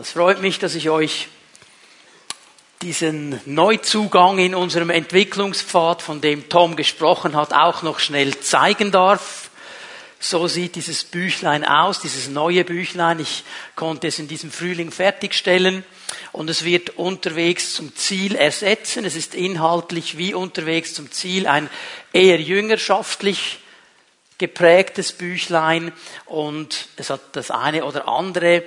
Es freut mich, dass ich euch diesen Neuzugang in unserem Entwicklungspfad, von dem Tom gesprochen hat, auch noch schnell zeigen darf. So sieht dieses Büchlein aus, dieses neue Büchlein. Ich konnte es in diesem Frühling fertigstellen und es wird unterwegs zum Ziel ersetzen. Es ist inhaltlich wie unterwegs zum Ziel ein eher jüngerschaftlich geprägtes Büchlein und es hat das eine oder andere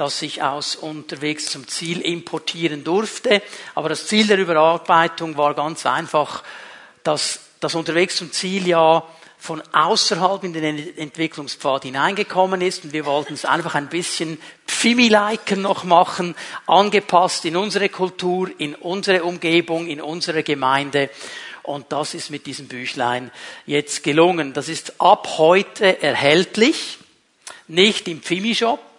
das ich aus unterwegs zum Ziel importieren durfte. Aber das Ziel der Überarbeitung war ganz einfach, dass das unterwegs zum Ziel ja von außerhalb in den Entwicklungspfad hineingekommen ist und wir wollten es einfach ein bisschen Pfimi-liker noch machen, angepasst in unsere Kultur, in unsere Umgebung, in unsere Gemeinde. Und das ist mit diesem Büchlein jetzt gelungen. Das ist ab heute erhältlich, nicht im Pfimi-Shop,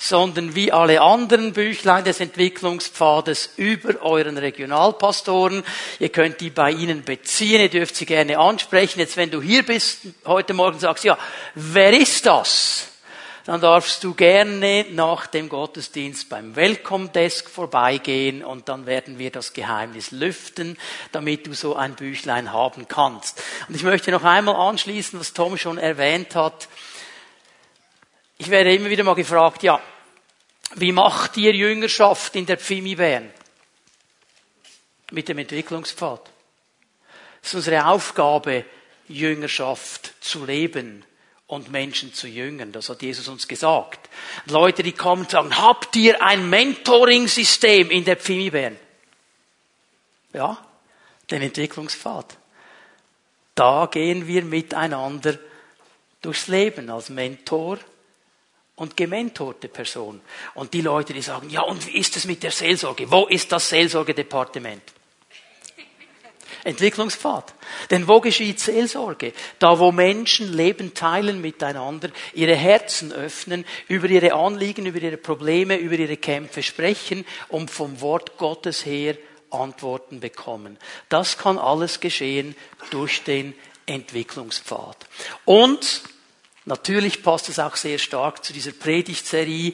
sondern wie alle anderen Büchlein des Entwicklungspfades über euren Regionalpastoren. Ihr könnt die bei ihnen beziehen, ihr dürft sie gerne ansprechen. Jetzt, wenn du hier bist, heute Morgen sagst, ja, wer ist das? Dann darfst du gerne nach dem Gottesdienst beim Welcome Desk vorbeigehen und dann werden wir das Geheimnis lüften, damit du so ein Büchlein haben kannst. Und ich möchte noch einmal anschließen, was Tom schon erwähnt hat. Ich werde immer wieder mal gefragt, ja, wie macht ihr Jüngerschaft in der Pfimi Bern? Mit dem Entwicklungspfad. Es ist unsere Aufgabe, Jüngerschaft zu leben und Menschen zu jüngern. Das hat Jesus uns gesagt. Leute, die kommen und sagen, habt ihr ein Mentoring-System in der Pfimi Bern? Ja, den Entwicklungspfad. Da gehen wir miteinander durchs Leben als Mentor und gementorte Person. Und die Leute, die sagen, ja, und wie ist es mit der Seelsorge? Wo ist das Seelsorgedepartement? Entwicklungspfad. Denn wo geschieht Seelsorge? Da, wo Menschen Leben teilen miteinander, ihre Herzen öffnen, über ihre Anliegen, über ihre Probleme, über ihre Kämpfe sprechen und vom Wort Gottes her Antworten bekommen. Das kann alles geschehen durch den Entwicklungspfad. Und Natürlich passt es auch sehr stark zu dieser Predigtserie,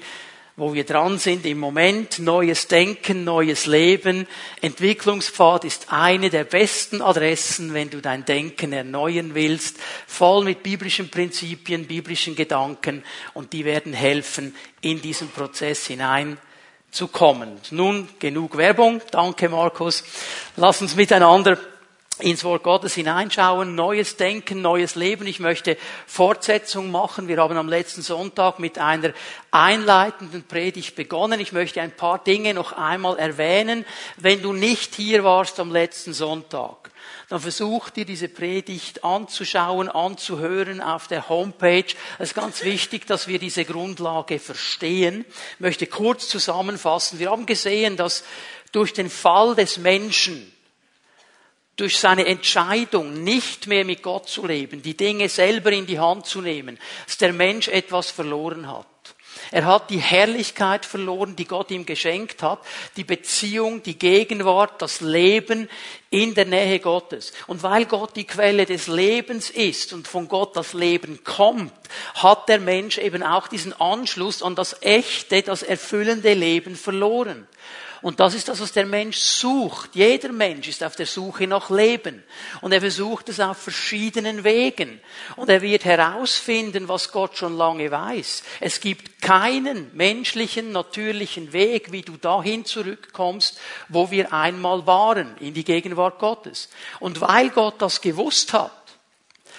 wo wir dran sind im Moment. Neues Denken, neues Leben. Entwicklungspfad ist eine der besten Adressen, wenn du dein Denken erneuern willst. Voll mit biblischen Prinzipien, biblischen Gedanken und die werden helfen, in diesen Prozess hinein zu kommen. Nun genug Werbung. Danke, Markus. Lass uns miteinander ins Wort Gottes hineinschauen, neues Denken, neues Leben. Ich möchte Fortsetzung machen. Wir haben am letzten Sonntag mit einer einleitenden Predigt begonnen. Ich möchte ein paar Dinge noch einmal erwähnen. Wenn du nicht hier warst am letzten Sonntag, dann versuch dir diese Predigt anzuschauen, anzuhören auf der Homepage. Es ist ganz wichtig, dass wir diese Grundlage verstehen. Ich möchte kurz zusammenfassen. Wir haben gesehen, dass durch den Fall des Menschen durch seine Entscheidung, nicht mehr mit Gott zu leben, die Dinge selber in die Hand zu nehmen, dass der Mensch etwas verloren hat. Er hat die Herrlichkeit verloren, die Gott ihm geschenkt hat, die Beziehung, die Gegenwart, das Leben in der Nähe Gottes. Und weil Gott die Quelle des Lebens ist und von Gott das Leben kommt, hat der Mensch eben auch diesen Anschluss an das echte, das erfüllende Leben verloren. Und das ist das, was der Mensch sucht. Jeder Mensch ist auf der Suche nach Leben. Und er versucht es auf verschiedenen Wegen. Und er wird herausfinden, was Gott schon lange weiß. Es gibt keinen menschlichen, natürlichen Weg, wie du dahin zurückkommst, wo wir einmal waren, in die Gegenwart Gottes. Und weil Gott das gewusst hat,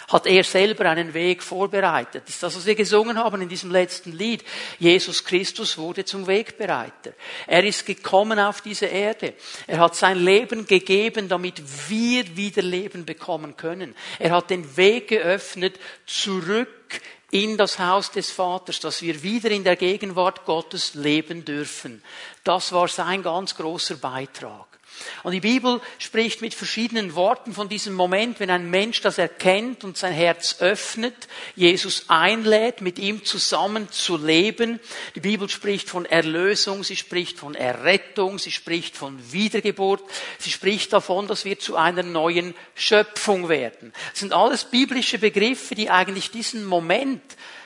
hat er selber einen Weg vorbereitet. Das ist das, was wir gesungen haben in diesem letzten Lied. Jesus Christus wurde zum Wegbereiter. Er ist gekommen auf diese Erde. Er hat sein Leben gegeben, damit wir wieder Leben bekommen können. Er hat den Weg geöffnet zurück in das Haus des Vaters, dass wir wieder in der Gegenwart Gottes leben dürfen. Das war sein ganz großer Beitrag. Und die Bibel spricht mit verschiedenen Worten von diesem Moment, wenn ein Mensch das erkennt und sein Herz öffnet, Jesus einlädt, mit ihm zusammen zu leben. Die Bibel spricht von Erlösung, sie spricht von Errettung, sie spricht von Wiedergeburt, sie spricht davon, dass wir zu einer neuen Schöpfung werden. Das sind alles biblische Begriffe, die eigentlich diesen Moment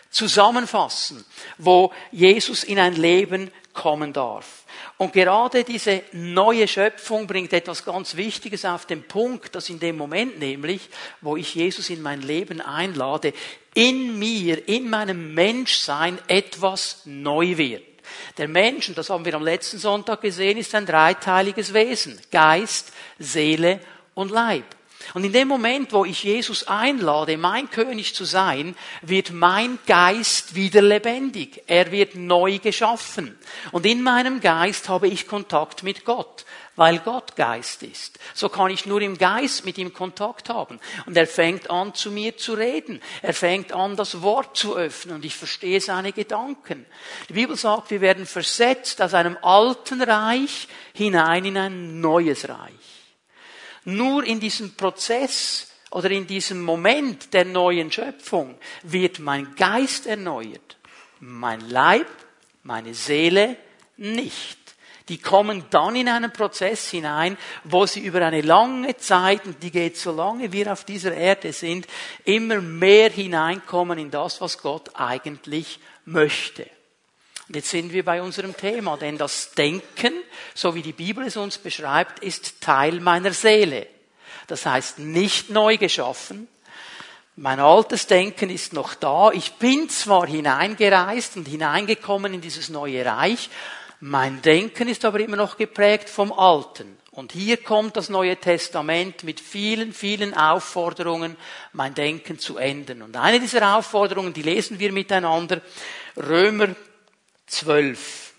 zusammenfassen, wo Jesus in ein Leben kommen darf. Und gerade diese neue Schöpfung bringt etwas ganz Wichtiges auf den Punkt, dass in dem Moment nämlich, wo ich Jesus in mein Leben einlade, in mir, in meinem Menschsein etwas neu wird. Der Mensch, und das haben wir am letzten Sonntag gesehen, ist ein dreiteiliges Wesen. Geist, Seele und Leib. Und in dem Moment, wo ich Jesus einlade, mein König zu sein, wird mein Geist wieder lebendig. Er wird neu geschaffen. Und in meinem Geist habe ich Kontakt mit Gott, weil Gott Geist ist. So kann ich nur im Geist mit ihm Kontakt haben. Und er fängt an, zu mir zu reden. Er fängt an, das Wort zu öffnen und ich verstehe seine Gedanken. Die Bibel sagt, wir werden versetzt aus einem alten Reich hinein in ein neues Reich. Nur in diesem Prozess oder in diesem Moment der neuen Schöpfung wird mein Geist erneuert, mein Leib, meine Seele nicht. Die kommen dann in einen Prozess hinein, wo sie über eine lange Zeit, und die geht so lange wir auf dieser Erde sind, immer mehr hineinkommen in das, was Gott eigentlich möchte. Und jetzt sind wir bei unserem Thema, denn das Denken, so wie die Bibel es uns beschreibt, ist Teil meiner Seele. Das heißt nicht neu geschaffen. Mein altes Denken ist noch da. Ich bin zwar hineingereist und hineingekommen in dieses neue Reich, mein Denken ist aber immer noch geprägt vom Alten. Und hier kommt das Neue Testament mit vielen, vielen Aufforderungen, mein Denken zu ändern. Und eine dieser Aufforderungen, die lesen wir miteinander, Römer 12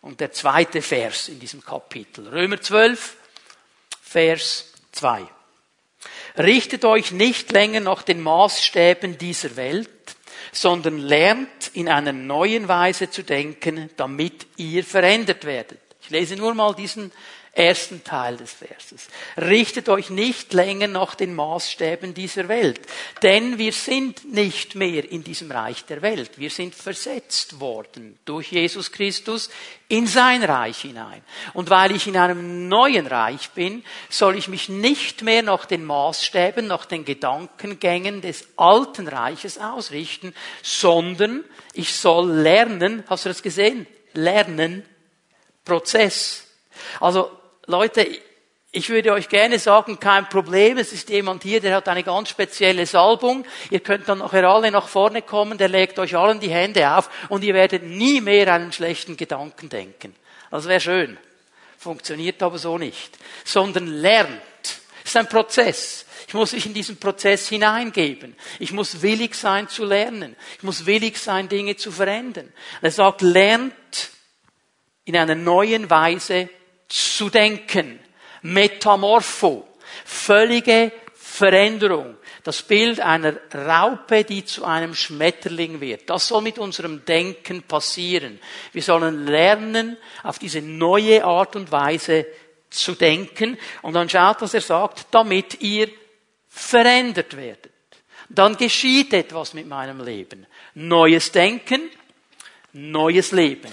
und der zweite Vers in diesem Kapitel. Römer 12, Vers 2. Richtet euch nicht länger nach den Maßstäben dieser Welt, sondern lernt in einer neuen Weise zu denken, damit ihr verändert werdet. Ich lese nur mal diesen ersten Teil des Verses. Richtet euch nicht länger nach den Maßstäben dieser Welt, denn wir sind nicht mehr in diesem Reich der Welt. Wir sind versetzt worden durch Jesus Christus in sein Reich hinein. Und weil ich in einem neuen Reich bin, soll ich mich nicht mehr nach den Maßstäben, nach den Gedankengängen des alten Reiches ausrichten, sondern ich soll lernen, hast du das gesehen? Lernen, Prozess. Also Leute, ich würde euch gerne sagen, kein Problem, es ist jemand hier, der hat eine ganz spezielle Salbung. Ihr könnt dann nachher alle nach vorne kommen, der legt euch allen die Hände auf und ihr werdet nie mehr einen schlechten Gedanken denken. Das wäre schön. Funktioniert aber so nicht. Sondern lernt. Es ist ein Prozess. Ich muss mich in diesen Prozess hineingeben. Ich muss willig sein zu lernen. Ich muss willig sein, Dinge zu verändern. Er sagt, lernt in einer neuen Weise zu denken. Metamorpho. Völlige Veränderung. Das Bild einer Raupe, die zu einem Schmetterling wird. Das soll mit unserem Denken passieren. Wir sollen lernen, auf diese neue Art und Weise zu denken. Und dann schaut, was er sagt, damit ihr verändert werdet. Dann geschieht etwas mit meinem Leben. Neues Denken, neues Leben.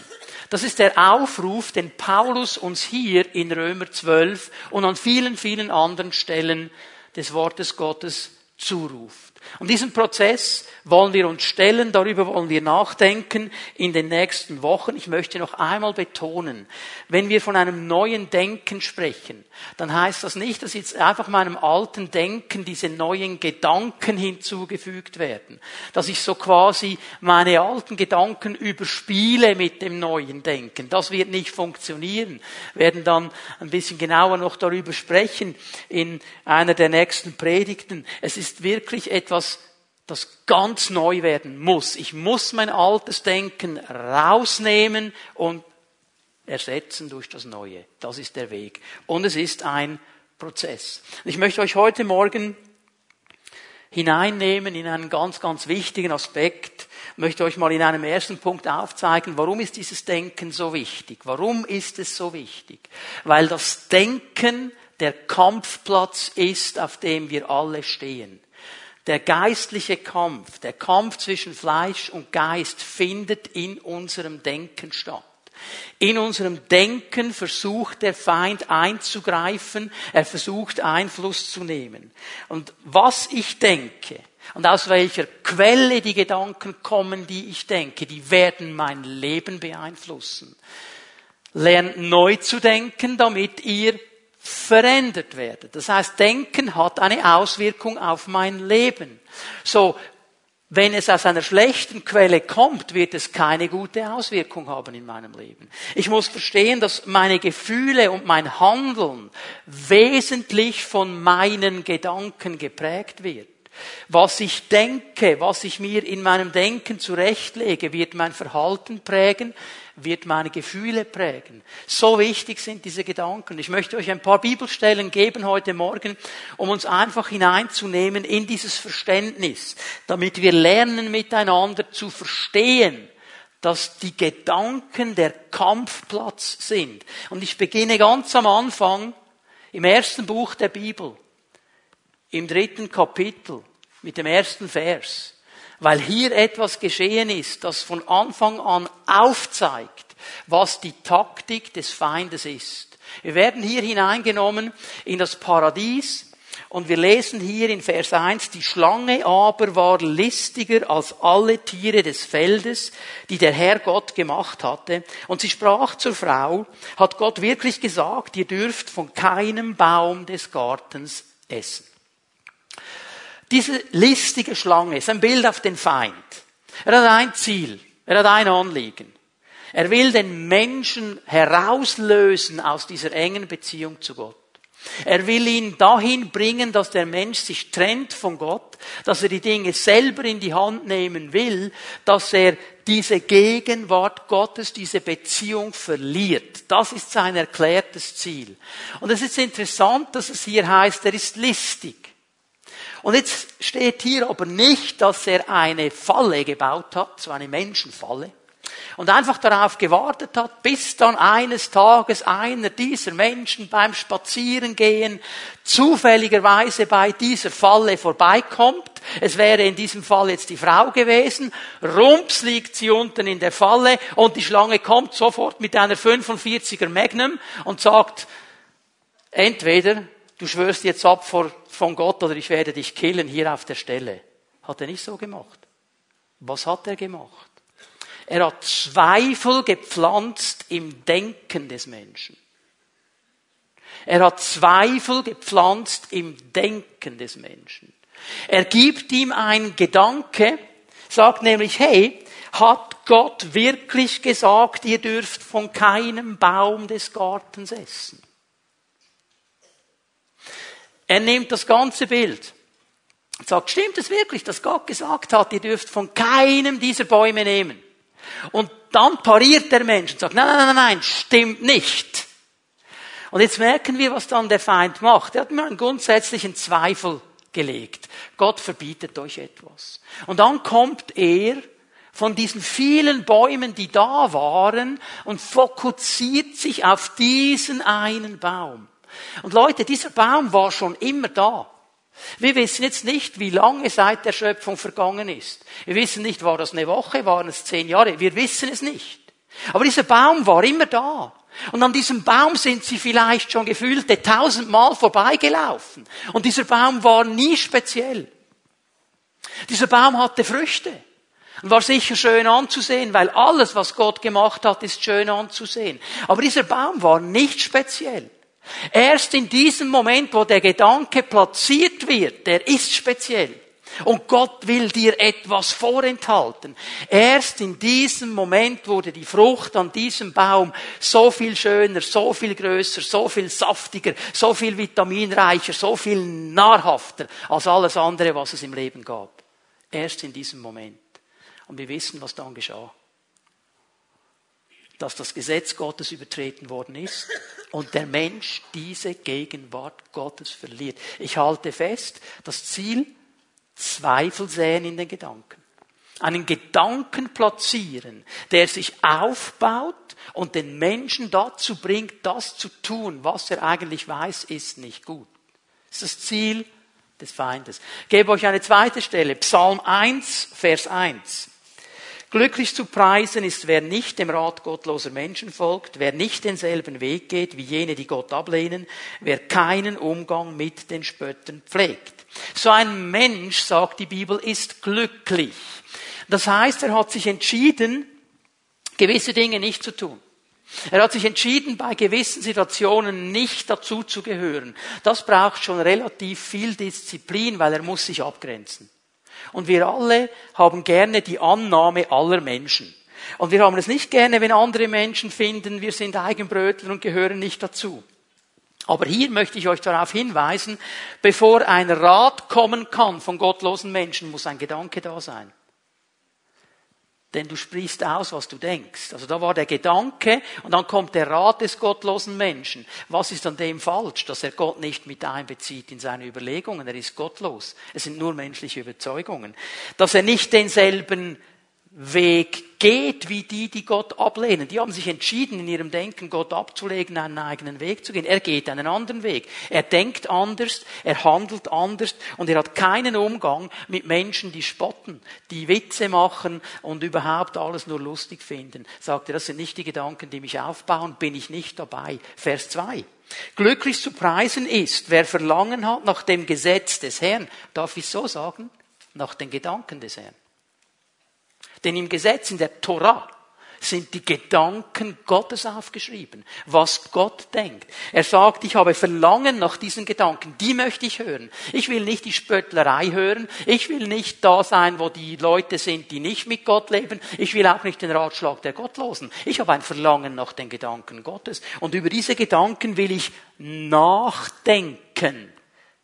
Das ist der Aufruf, den Paulus uns hier in Römer 12 und an vielen, vielen anderen Stellen des Wortes Gottes zuruft. Und diesen Prozess wollen wir uns stellen, darüber wollen wir nachdenken in den nächsten Wochen. Ich möchte noch einmal betonen, wenn wir von einem neuen Denken sprechen, dann heißt das nicht, dass jetzt einfach meinem alten Denken diese neuen Gedanken hinzugefügt werden, dass ich so quasi meine alten Gedanken überspiele mit dem neuen Denken. Das wird nicht funktionieren. Wir werden dann ein bisschen genauer noch darüber sprechen in einer der nächsten Predigten. Es ist wirklich etwas das ganz neu werden muss. Ich muss mein altes Denken rausnehmen und ersetzen durch das Neue. Das ist der Weg. Und es ist ein Prozess. Ich möchte euch heute Morgen hineinnehmen in einen ganz, ganz wichtigen Aspekt. Ich möchte euch mal in einem ersten Punkt aufzeigen, warum ist dieses Denken so wichtig? Warum ist es so wichtig? Weil das Denken der Kampfplatz ist, auf dem wir alle stehen. Der geistliche Kampf, der Kampf zwischen Fleisch und Geist findet in unserem Denken statt. In unserem Denken versucht der Feind einzugreifen, er versucht Einfluss zu nehmen. Und was ich denke und aus welcher Quelle die Gedanken kommen, die ich denke, die werden mein Leben beeinflussen. lernt neu zu denken, damit ihr verändert werdet. Das heißt, Denken hat eine Auswirkung auf mein Leben. So, wenn es aus einer schlechten Quelle kommt, wird es keine gute Auswirkung haben in meinem Leben. Ich muss verstehen, dass meine Gefühle und mein Handeln wesentlich von meinen Gedanken geprägt wird. Was ich denke, was ich mir in meinem Denken zurechtlege, wird mein Verhalten prägen, wird meine Gefühle prägen. So wichtig sind diese Gedanken. Ich möchte euch ein paar Bibelstellen geben heute Morgen, um uns einfach hineinzunehmen in dieses Verständnis, damit wir lernen miteinander zu verstehen, dass die Gedanken der Kampfplatz sind. Und ich beginne ganz am Anfang im ersten Buch der Bibel, im dritten Kapitel, mit dem ersten Vers weil hier etwas geschehen ist, das von Anfang an aufzeigt, was die Taktik des Feindes ist. Wir werden hier hineingenommen in das Paradies und wir lesen hier in Vers 1, die Schlange aber war listiger als alle Tiere des Feldes, die der Herr Gott gemacht hatte. Und sie sprach zur Frau, hat Gott wirklich gesagt, ihr dürft von keinem Baum des Gartens essen. Diese listige Schlange ist ein Bild auf den Feind. Er hat ein Ziel. Er hat ein Anliegen. Er will den Menschen herauslösen aus dieser engen Beziehung zu Gott. Er will ihn dahin bringen, dass der Mensch sich trennt von Gott, dass er die Dinge selber in die Hand nehmen will, dass er diese Gegenwart Gottes, diese Beziehung verliert. Das ist sein erklärtes Ziel. Und es ist interessant, dass es hier heißt, er ist listig. Und jetzt steht hier aber nicht, dass er eine Falle gebaut hat, so eine Menschenfalle, und einfach darauf gewartet hat, bis dann eines Tages einer dieser Menschen beim Spazierengehen zufälligerweise bei dieser Falle vorbeikommt. Es wäre in diesem Fall jetzt die Frau gewesen. Rumps liegt sie unten in der Falle und die Schlange kommt sofort mit einer 45er Magnum und sagt, entweder du schwörst jetzt ab vor, von Gott oder ich werde dich killen hier auf der Stelle. Hat er nicht so gemacht. Was hat er gemacht? Er hat Zweifel gepflanzt im Denken des Menschen. Er hat Zweifel gepflanzt im Denken des Menschen. Er gibt ihm ein Gedanke, sagt nämlich, hey, hat Gott wirklich gesagt, ihr dürft von keinem Baum des Gartens essen? Er nimmt das ganze Bild und sagt, stimmt es wirklich, dass Gott gesagt hat, ihr dürft von keinem dieser Bäume nehmen? Und dann pariert der Mensch und sagt, nein, nein, nein, nein, stimmt nicht. Und jetzt merken wir, was dann der Feind macht. Er hat mir einen grundsätzlichen Zweifel gelegt. Gott verbietet euch etwas. Und dann kommt er von diesen vielen Bäumen, die da waren, und fokussiert sich auf diesen einen Baum. Und Leute, dieser Baum war schon immer da. Wir wissen jetzt nicht, wie lange seit der Schöpfung vergangen ist. Wir wissen nicht, war das eine Woche, waren es zehn Jahre. Wir wissen es nicht. Aber dieser Baum war immer da. Und an diesem Baum sind sie vielleicht schon gefühlte tausendmal vorbeigelaufen. Und dieser Baum war nie speziell. Dieser Baum hatte Früchte. Und war sicher schön anzusehen, weil alles, was Gott gemacht hat, ist schön anzusehen. Aber dieser Baum war nicht speziell. Erst in diesem Moment, wo der Gedanke platziert wird, der ist speziell. Und Gott will dir etwas vorenthalten. Erst in diesem Moment wurde die Frucht an diesem Baum so viel schöner, so viel größer, so viel saftiger, so viel vitaminreicher, so viel nahrhafter als alles andere, was es im Leben gab. Erst in diesem Moment. Und wir wissen, was dann geschah dass das Gesetz Gottes übertreten worden ist und der Mensch diese Gegenwart Gottes verliert. Ich halte fest, das Ziel, Zweifel säen in den Gedanken. Einen Gedanken platzieren, der sich aufbaut und den Menschen dazu bringt, das zu tun, was er eigentlich weiß, ist nicht gut. Das ist das Ziel des Feindes. Ich gebe euch eine zweite Stelle. Psalm 1, Vers 1. Glücklich zu preisen ist, wer nicht dem Rat gottloser Menschen folgt, wer nicht denselben Weg geht wie jene, die Gott ablehnen, wer keinen Umgang mit den Spöttern pflegt. So ein Mensch, sagt die Bibel, ist glücklich. Das heißt, er hat sich entschieden, gewisse Dinge nicht zu tun. Er hat sich entschieden, bei gewissen Situationen nicht dazu zu gehören. Das braucht schon relativ viel Disziplin, weil er muss sich abgrenzen. Und wir alle haben gerne die Annahme aller Menschen. Und wir haben es nicht gerne, wenn andere Menschen finden, wir sind Eigenbrötler und gehören nicht dazu. Aber hier möchte ich euch darauf hinweisen, bevor ein Rat kommen kann von gottlosen Menschen, muss ein Gedanke da sein. Denn du sprichst aus, was du denkst. Also da war der Gedanke und dann kommt der Rat des gottlosen Menschen. Was ist an dem falsch? Dass er Gott nicht mit einbezieht in seine Überlegungen. Er ist gottlos. Es sind nur menschliche Überzeugungen. Dass er nicht denselben Weg geht wie die, die Gott ablehnen. Die haben sich entschieden, in ihrem Denken Gott abzulegen, einen eigenen Weg zu gehen. Er geht einen anderen Weg. Er denkt anders, er handelt anders und er hat keinen Umgang mit Menschen, die spotten, die Witze machen und überhaupt alles nur lustig finden. Sagt er, das sind nicht die Gedanken, die mich aufbauen, bin ich nicht dabei. Vers 2. Glücklich zu preisen ist, wer Verlangen hat nach dem Gesetz des Herrn. Darf ich so sagen? Nach den Gedanken des Herrn. Denn im Gesetz, in der Torah, sind die Gedanken Gottes aufgeschrieben, was Gott denkt. Er sagt, ich habe Verlangen nach diesen Gedanken, die möchte ich hören. Ich will nicht die Spöttlerei hören, ich will nicht da sein, wo die Leute sind, die nicht mit Gott leben, ich will auch nicht den Ratschlag der Gottlosen. Ich habe ein Verlangen nach den Gedanken Gottes und über diese Gedanken will ich nachdenken,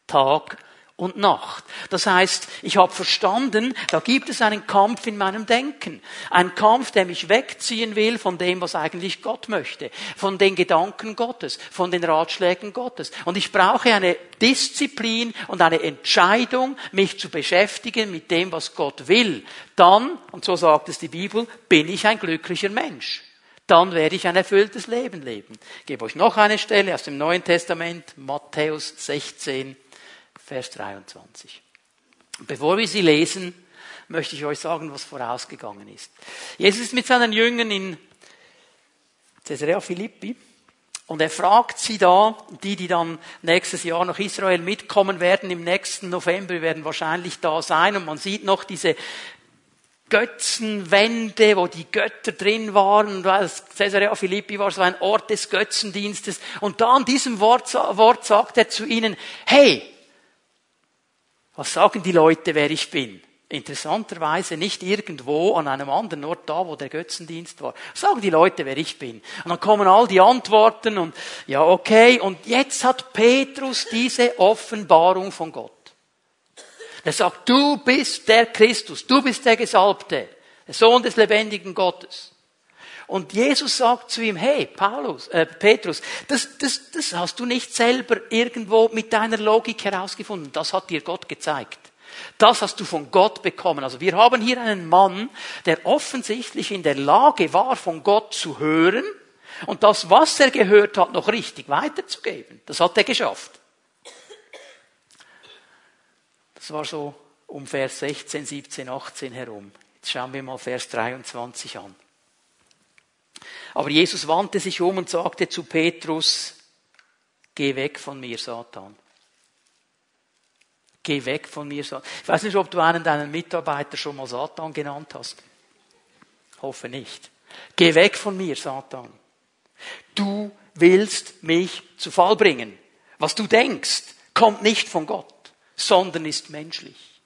Tag und Nacht. Das heißt, ich habe verstanden, da gibt es einen Kampf in meinem Denken. Ein Kampf, der mich wegziehen will von dem, was eigentlich Gott möchte. Von den Gedanken Gottes, von den Ratschlägen Gottes. Und ich brauche eine Disziplin und eine Entscheidung, mich zu beschäftigen mit dem, was Gott will. Dann, und so sagt es die Bibel, bin ich ein glücklicher Mensch dann werde ich ein erfülltes Leben leben. Ich gebe euch noch eine Stelle aus dem Neuen Testament, Matthäus 16, Vers 23. Bevor wir sie lesen, möchte ich euch sagen, was vorausgegangen ist. Jesus ist mit seinen Jüngern in Caesarea Philippi und er fragt sie da, die, die dann nächstes Jahr nach Israel mitkommen werden, im nächsten November werden wahrscheinlich da sein und man sieht noch diese Götzenwände, wo die Götter drin waren. Caesarea Philippi war so ein Ort des Götzendienstes. Und da an diesem Wort, Wort sagt er zu ihnen, hey, was sagen die Leute, wer ich bin? Interessanterweise nicht irgendwo an einem anderen Ort da, wo der Götzendienst war. Sagen die Leute, wer ich bin. Und dann kommen all die Antworten und ja, okay. Und jetzt hat Petrus diese Offenbarung von Gott. Er sagt, du bist der Christus, du bist der Gesalbte, der Sohn des lebendigen Gottes. Und Jesus sagt zu ihm, hey, Paulus, äh, Petrus, das, das, das hast du nicht selber irgendwo mit deiner Logik herausgefunden. Das hat dir Gott gezeigt. Das hast du von Gott bekommen. Also wir haben hier einen Mann, der offensichtlich in der Lage war, von Gott zu hören und das, was er gehört hat, noch richtig weiterzugeben. Das hat er geschafft. Das war so um Vers 16, 17, 18 herum. Jetzt schauen wir mal Vers 23 an. Aber Jesus wandte sich um und sagte zu Petrus, geh weg von mir, Satan. Geh weg von mir, Satan. Ich weiß nicht, ob du einen deiner Mitarbeiter schon mal Satan genannt hast. Hoffe nicht. Geh weg von mir, Satan. Du willst mich zu Fall bringen. Was du denkst, kommt nicht von Gott, sondern ist menschlich.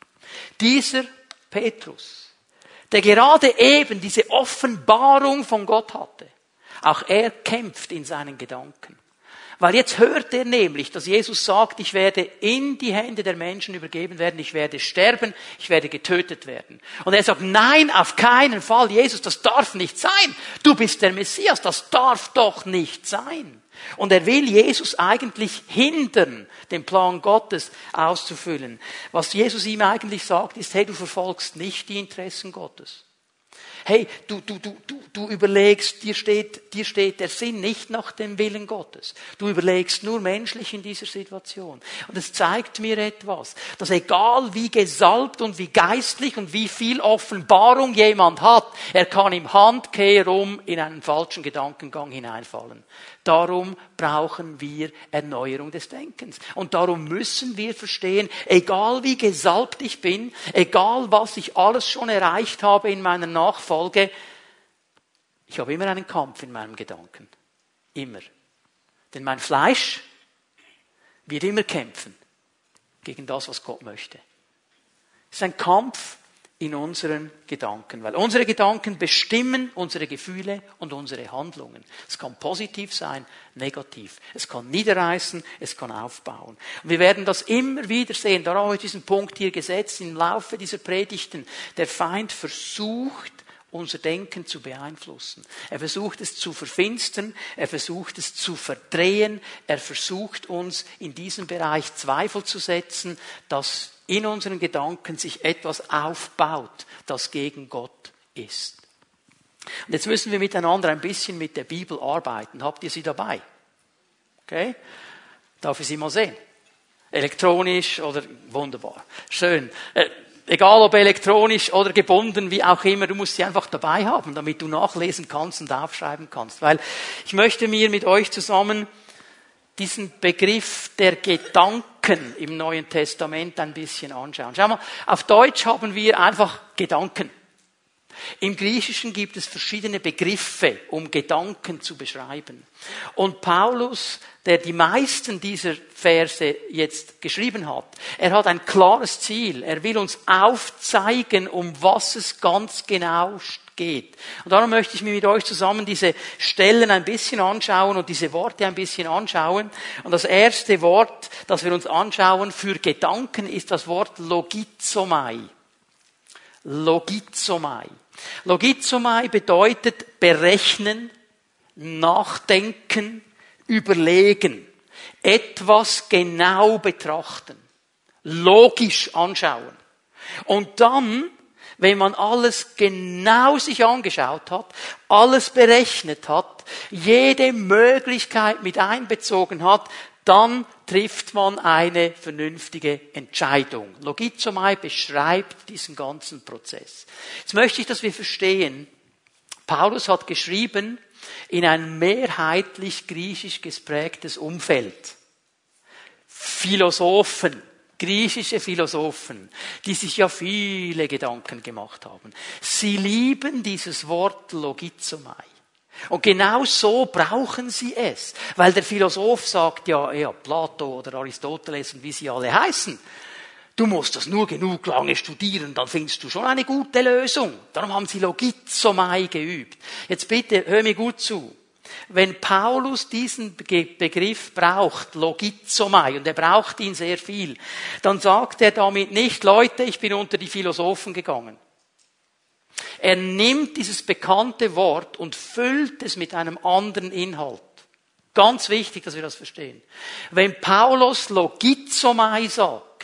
Dieser Petrus, der gerade eben diese Offenbarung von Gott hatte, auch er kämpft in seinen Gedanken. Weil jetzt hört er nämlich, dass Jesus sagt, ich werde in die Hände der Menschen übergeben werden, ich werde sterben, ich werde getötet werden. Und er sagt, nein, auf keinen Fall, Jesus, das darf nicht sein. Du bist der Messias, das darf doch nicht sein. Und er will Jesus eigentlich hindern, den Plan Gottes auszufüllen. Was Jesus ihm eigentlich sagt, ist, hey, du verfolgst nicht die Interessen Gottes. Hey, du, du, du, du, du überlegst, dir steht, dir steht der Sinn nicht nach dem Willen Gottes. Du überlegst nur menschlich in dieser Situation. Und es zeigt mir etwas, dass egal wie gesalbt und wie geistlich und wie viel Offenbarung jemand hat, er kann im Handkehrum in einen falschen Gedankengang hineinfallen. Darum brauchen wir Erneuerung des Denkens. Und darum müssen wir verstehen, egal wie gesalbt ich bin, egal was ich alles schon erreicht habe in meiner Nachfolge, Ich habe immer einen Kampf in meinem Gedanken. Immer. Denn mein Fleisch wird immer kämpfen gegen das, was Gott möchte. Es ist ein Kampf in unseren Gedanken, weil unsere Gedanken bestimmen unsere Gefühle und unsere Handlungen. Es kann positiv sein, negativ. Es kann niederreißen, es kann aufbauen. Und wir werden das immer wieder sehen. Darum habe ich diesen Punkt hier gesetzt im Laufe dieser Predigten. Der Feind versucht, unser Denken zu beeinflussen. Er versucht es zu verfinstern, er versucht es zu verdrehen, er versucht uns in diesem Bereich Zweifel zu setzen, dass in unseren Gedanken sich etwas aufbaut, das gegen Gott ist. Und jetzt müssen wir miteinander ein bisschen mit der Bibel arbeiten. Habt ihr sie dabei? Okay? Darf ich sie mal sehen? Elektronisch oder wunderbar. Schön. Egal ob elektronisch oder gebunden, wie auch immer, du musst sie einfach dabei haben, damit du nachlesen kannst und aufschreiben kannst. Weil ich möchte mir mit euch zusammen diesen Begriff der Gedanken im Neuen Testament ein bisschen anschauen. Schau mal, auf Deutsch haben wir einfach Gedanken. Im Griechischen gibt es verschiedene Begriffe, um Gedanken zu beschreiben. Und Paulus, der die meisten dieser Verse jetzt geschrieben hat, er hat ein klares Ziel. Er will uns aufzeigen, um was es ganz genau geht. Und darum möchte ich mir mit euch zusammen diese Stellen ein bisschen anschauen und diese Worte ein bisschen anschauen. Und das erste Wort, das wir uns anschauen für Gedanken, ist das Wort Logizomai. Logizomai. Logizomai bedeutet berechnen, nachdenken, überlegen, etwas genau betrachten, logisch anschauen. Und dann wenn man alles genau sich angeschaut hat, alles berechnet hat, jede Möglichkeit mit einbezogen hat, dann trifft man eine vernünftige Entscheidung. Logizomai beschreibt diesen ganzen Prozess. Jetzt möchte ich, dass wir verstehen, Paulus hat geschrieben in ein mehrheitlich griechisch gesprägtes Umfeld. Philosophen, griechische Philosophen, die sich ja viele Gedanken gemacht haben. Sie lieben dieses Wort Logizomai. Und genau so brauchen sie es. Weil der Philosoph sagt ja, ja, Plato oder Aristoteles und wie sie alle heißen. Du musst das nur genug lange studieren, dann findest du schon eine gute Lösung. Darum haben sie Logizomai geübt. Jetzt bitte, hör mir gut zu. Wenn Paulus diesen Begriff braucht, Logizomai, und er braucht ihn sehr viel, dann sagt er damit nicht, Leute, ich bin unter die Philosophen gegangen. Er nimmt dieses bekannte Wort und füllt es mit einem anderen Inhalt. Ganz wichtig, dass wir das verstehen. Wenn Paulus Logizomai sagt,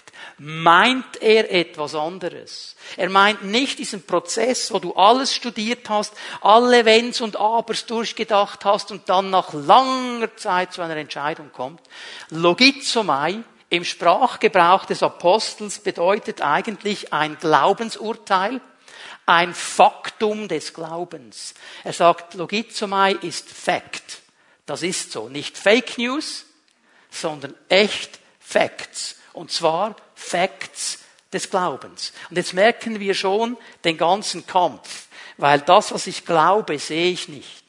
meint er etwas anderes. Er meint nicht diesen Prozess, wo du alles studiert hast, alle Wenns und Abers durchgedacht hast und dann nach langer Zeit zu einer Entscheidung kommt. Logizomai im Sprachgebrauch des Apostels bedeutet eigentlich ein Glaubensurteil, ein Faktum des Glaubens. Er sagt, Logizomai ist Fact. Das ist so. Nicht Fake News, sondern echt Facts. Und zwar Facts des Glaubens. Und jetzt merken wir schon den ganzen Kampf, weil das, was ich glaube, sehe ich nicht.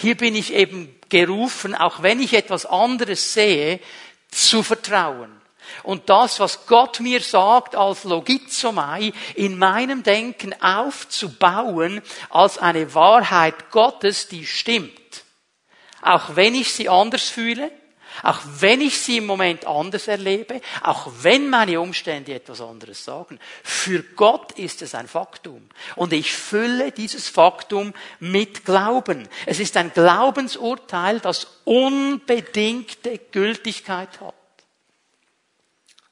Hier bin ich eben gerufen, auch wenn ich etwas anderes sehe, zu vertrauen. Und das, was Gott mir sagt als Logizomai, in meinem Denken aufzubauen als eine Wahrheit Gottes, die stimmt. Auch wenn ich sie anders fühle, auch wenn ich sie im Moment anders erlebe, auch wenn meine Umstände etwas anderes sagen, für Gott ist es ein Faktum. Und ich fülle dieses Faktum mit Glauben. Es ist ein Glaubensurteil, das unbedingte Gültigkeit hat.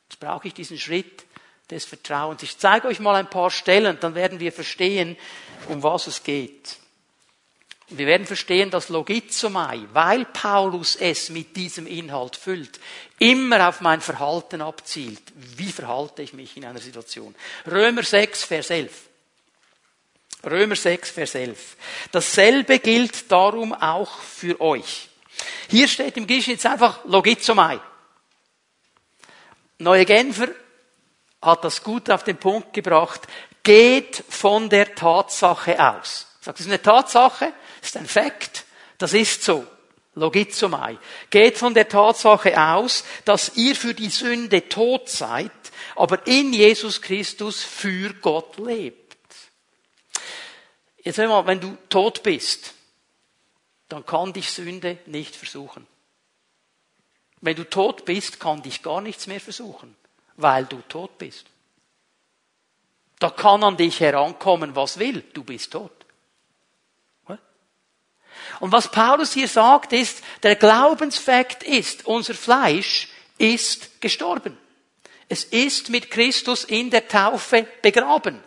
Jetzt brauche ich diesen Schritt des Vertrauens. Ich zeige euch mal ein paar Stellen, dann werden wir verstehen, um was es geht. Wir werden verstehen, dass Logizomai, weil Paulus es mit diesem Inhalt füllt, immer auf mein Verhalten abzielt. Wie verhalte ich mich in einer Situation? Römer 6, Vers 11. Römer 6, Vers 11. Dasselbe gilt darum auch für euch. Hier steht im Griechischen jetzt einfach Logizomai. Neue Genfer hat das gut auf den Punkt gebracht. Geht von der Tatsache aus. Sagt, das ist eine Tatsache, ist ein Fakt, das ist so. Logizomai. Geht von der Tatsache aus, dass ihr für die Sünde tot seid, aber in Jesus Christus für Gott lebt. Jetzt einmal, wenn du tot bist, dann kann dich Sünde nicht versuchen. Wenn du tot bist, kann dich gar nichts mehr versuchen, weil du tot bist. Da kann an dich herankommen, was will, du bist tot. Und was Paulus hier sagt, ist, der Glaubensfakt ist, unser Fleisch ist gestorben. Es ist mit Christus in der Taufe begraben.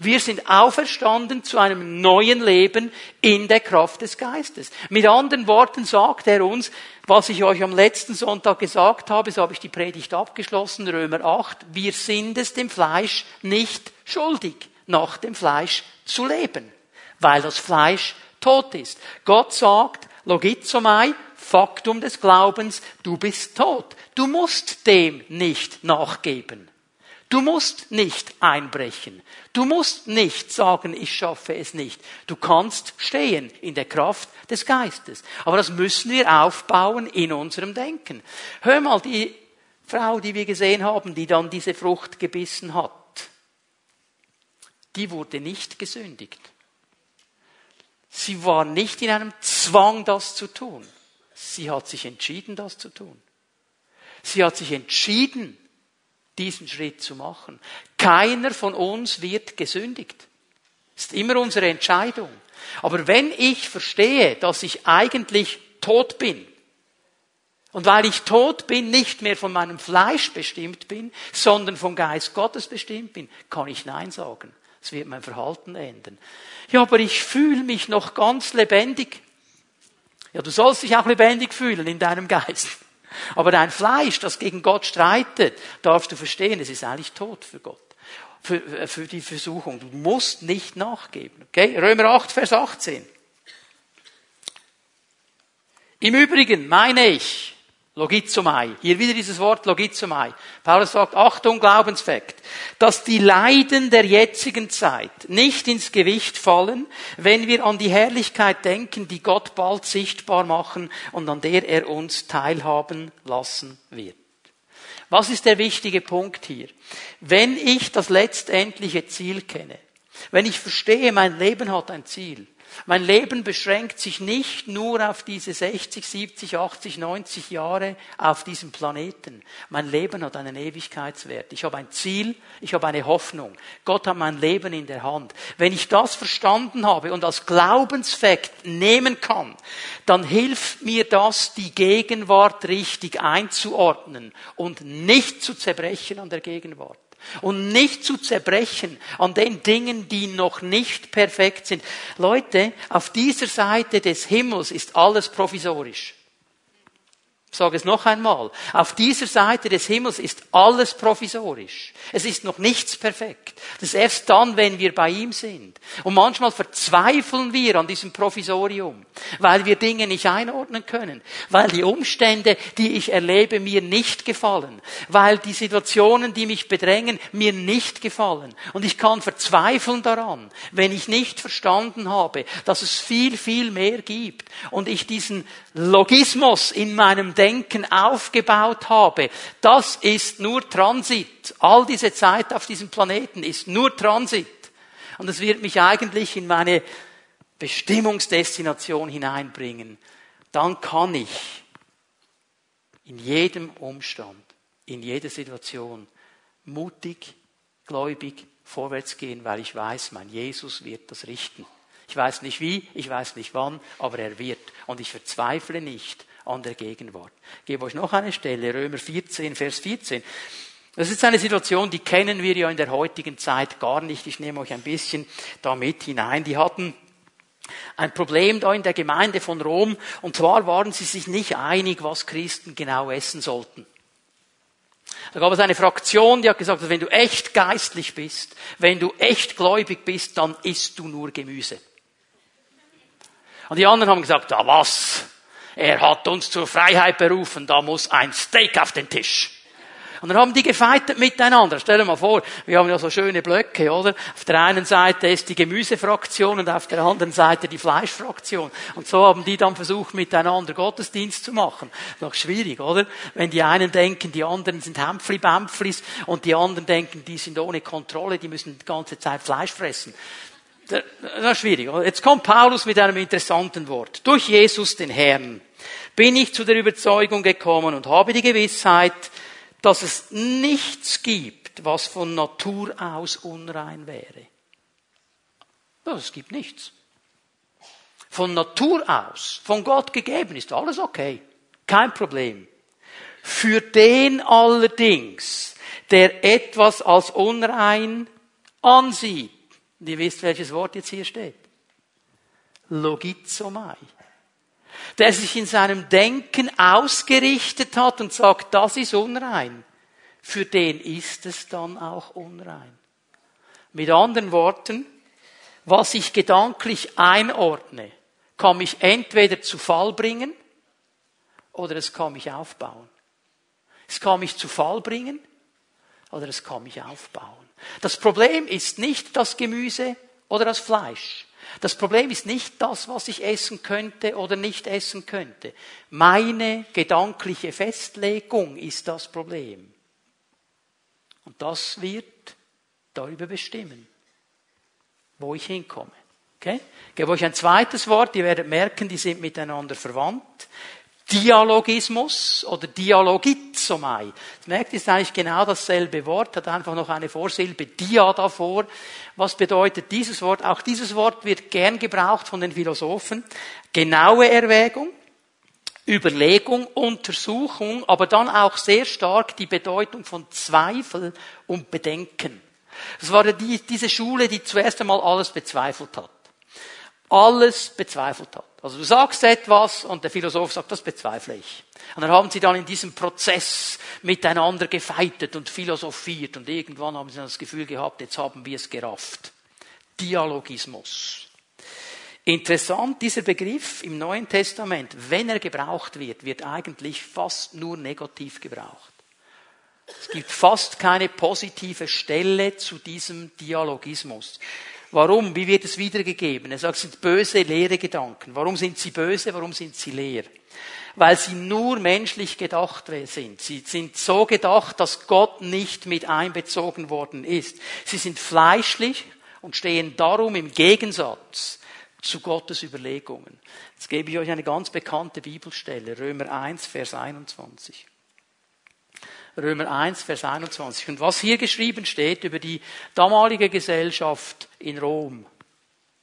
Wir sind auferstanden zu einem neuen Leben in der Kraft des Geistes. Mit anderen Worten sagt er uns, was ich euch am letzten Sonntag gesagt habe, so habe ich die Predigt abgeschlossen, Römer 8, wir sind es dem Fleisch nicht schuldig, nach dem Fleisch zu leben, weil das Fleisch tot ist. Gott sagt, logizomai, Faktum des Glaubens, du bist tot. Du musst dem nicht nachgeben. Du musst nicht einbrechen. Du musst nicht sagen, ich schaffe es nicht. Du kannst stehen in der Kraft des Geistes. Aber das müssen wir aufbauen in unserem Denken. Hör mal, die Frau, die wir gesehen haben, die dann diese Frucht gebissen hat, die wurde nicht gesündigt. Sie war nicht in einem Zwang, das zu tun. Sie hat sich entschieden, das zu tun. Sie hat sich entschieden, diesen Schritt zu machen. Keiner von uns wird gesündigt. Das ist immer unsere Entscheidung. Aber wenn ich verstehe, dass ich eigentlich tot bin, und weil ich tot bin, nicht mehr von meinem Fleisch bestimmt bin, sondern vom Geist Gottes bestimmt bin, kann ich Nein sagen. Es wird mein Verhalten ändern. Ja, aber ich fühle mich noch ganz lebendig. Ja, du sollst dich auch lebendig fühlen in deinem Geist. Aber dein Fleisch, das gegen Gott streitet, darfst du verstehen, es ist eigentlich tot für Gott. Für, äh, für die Versuchung. Du musst nicht nachgeben. Okay? Römer 8, Vers 18. Im Übrigen meine ich, Logizomai. Hier wieder dieses Wort Logizomai. Paulus sagt, Achtung, Glaubensfakt, dass die Leiden der jetzigen Zeit nicht ins Gewicht fallen, wenn wir an die Herrlichkeit denken, die Gott bald sichtbar machen und an der er uns teilhaben lassen wird. Was ist der wichtige Punkt hier? Wenn ich das letztendliche Ziel kenne, wenn ich verstehe, mein Leben hat ein Ziel, mein Leben beschränkt sich nicht nur auf diese 60, 70, 80, 90 Jahre auf diesem Planeten. Mein Leben hat einen Ewigkeitswert. Ich habe ein Ziel, ich habe eine Hoffnung. Gott hat mein Leben in der Hand. Wenn ich das verstanden habe und als Glaubensfakt nehmen kann, dann hilft mir das, die Gegenwart richtig einzuordnen und nicht zu zerbrechen an der Gegenwart und nicht zu zerbrechen an den Dingen, die noch nicht perfekt sind. Leute, auf dieser Seite des Himmels ist alles provisorisch. Ich sage es noch einmal. Auf dieser Seite des Himmels ist alles provisorisch. Es ist noch nichts perfekt. Das ist erst dann, wenn wir bei ihm sind. Und manchmal verzweifeln wir an diesem Provisorium, weil wir Dinge nicht einordnen können, weil die Umstände, die ich erlebe, mir nicht gefallen, weil die Situationen, die mich bedrängen, mir nicht gefallen. Und ich kann verzweifeln daran, wenn ich nicht verstanden habe, dass es viel, viel mehr gibt und ich diesen Logismus in meinem Denken aufgebaut habe, das ist nur Transit. All diese Zeit auf diesem Planeten ist nur Transit. Und es wird mich eigentlich in meine Bestimmungsdestination hineinbringen. Dann kann ich in jedem Umstand, in jeder Situation mutig, gläubig vorwärts gehen, weil ich weiß, mein Jesus wird das richten. Ich weiß nicht wie, ich weiß nicht wann, aber er wird. Und ich verzweifle nicht an der Gegenwart. Ich gebe euch noch eine Stelle, Römer 14, Vers 14. Das ist eine Situation, die kennen wir ja in der heutigen Zeit gar nicht. Ich nehme euch ein bisschen da mit hinein. Die hatten ein Problem da in der Gemeinde von Rom, und zwar waren sie sich nicht einig, was Christen genau essen sollten. Da gab es eine Fraktion, die hat gesagt, wenn du echt geistlich bist, wenn du echt gläubig bist, dann isst du nur Gemüse. Und die anderen haben gesagt, ah was? Er hat uns zur Freiheit berufen, da muss ein Steak auf den Tisch. Und dann haben die gefeitet miteinander. Stell dir mal vor, wir haben ja so schöne Blöcke, oder? Auf der einen Seite ist die Gemüsefraktion und auf der anderen Seite die Fleischfraktion. Und so haben die dann versucht, miteinander Gottesdienst zu machen. Noch schwierig, oder? Wenn die einen denken, die anderen sind Hämpfli-Bämpflis und die anderen denken, die sind ohne Kontrolle, die müssen die ganze Zeit Fleisch fressen. Das ist schwierig. Jetzt kommt Paulus mit einem interessanten Wort. Durch Jesus, den Herrn, bin ich zu der Überzeugung gekommen und habe die Gewissheit, dass es nichts gibt, was von Natur aus unrein wäre. Es gibt nichts. Von Natur aus, von Gott gegeben, ist alles okay. Kein Problem. Für den allerdings, der etwas als unrein ansieht, und ihr wisst, welches Wort jetzt hier steht. Logizomai. Der sich in seinem Denken ausgerichtet hat und sagt, das ist unrein. Für den ist es dann auch unrein. Mit anderen Worten, was ich gedanklich einordne, kann mich entweder zu Fall bringen oder es kann mich aufbauen. Es kann mich zu Fall bringen oder es kann mich aufbauen. Das Problem ist nicht das Gemüse oder das Fleisch. Das Problem ist nicht das, was ich essen könnte oder nicht essen könnte. Meine gedankliche Festlegung ist das Problem. Und das wird darüber bestimmen, wo ich hinkomme. Okay? Ich gebe euch ein zweites Wort, ihr werdet merken, die sind miteinander verwandt. Dialogismus oder Dialogizomai. Das merkt, ist eigentlich genau dasselbe Wort, hat einfach noch eine Vorsilbe Dia davor. Was bedeutet dieses Wort? Auch dieses Wort wird gern gebraucht von den Philosophen. Genaue Erwägung, Überlegung, Untersuchung, aber dann auch sehr stark die Bedeutung von Zweifel und Bedenken. Das war die, diese Schule, die zuerst einmal alles bezweifelt hat alles bezweifelt hat. Also du sagst etwas und der Philosoph sagt, das bezweifle ich. Und dann haben sie dann in diesem Prozess miteinander gefeitet und philosophiert und irgendwann haben sie dann das Gefühl gehabt, jetzt haben wir es gerafft. Dialogismus. Interessant, dieser Begriff im Neuen Testament, wenn er gebraucht wird, wird eigentlich fast nur negativ gebraucht. Es gibt fast keine positive Stelle zu diesem Dialogismus. Warum? Wie wird es wiedergegeben? Er sagt, es sind böse, leere Gedanken. Warum sind sie böse? Warum sind sie leer? Weil sie nur menschlich gedacht sind. Sie sind so gedacht, dass Gott nicht mit einbezogen worden ist. Sie sind fleischlich und stehen darum im Gegensatz zu Gottes Überlegungen. Jetzt gebe ich euch eine ganz bekannte Bibelstelle, Römer 1, Vers 21. Römer 1, Vers 21. Und was hier geschrieben steht über die damalige Gesellschaft in Rom,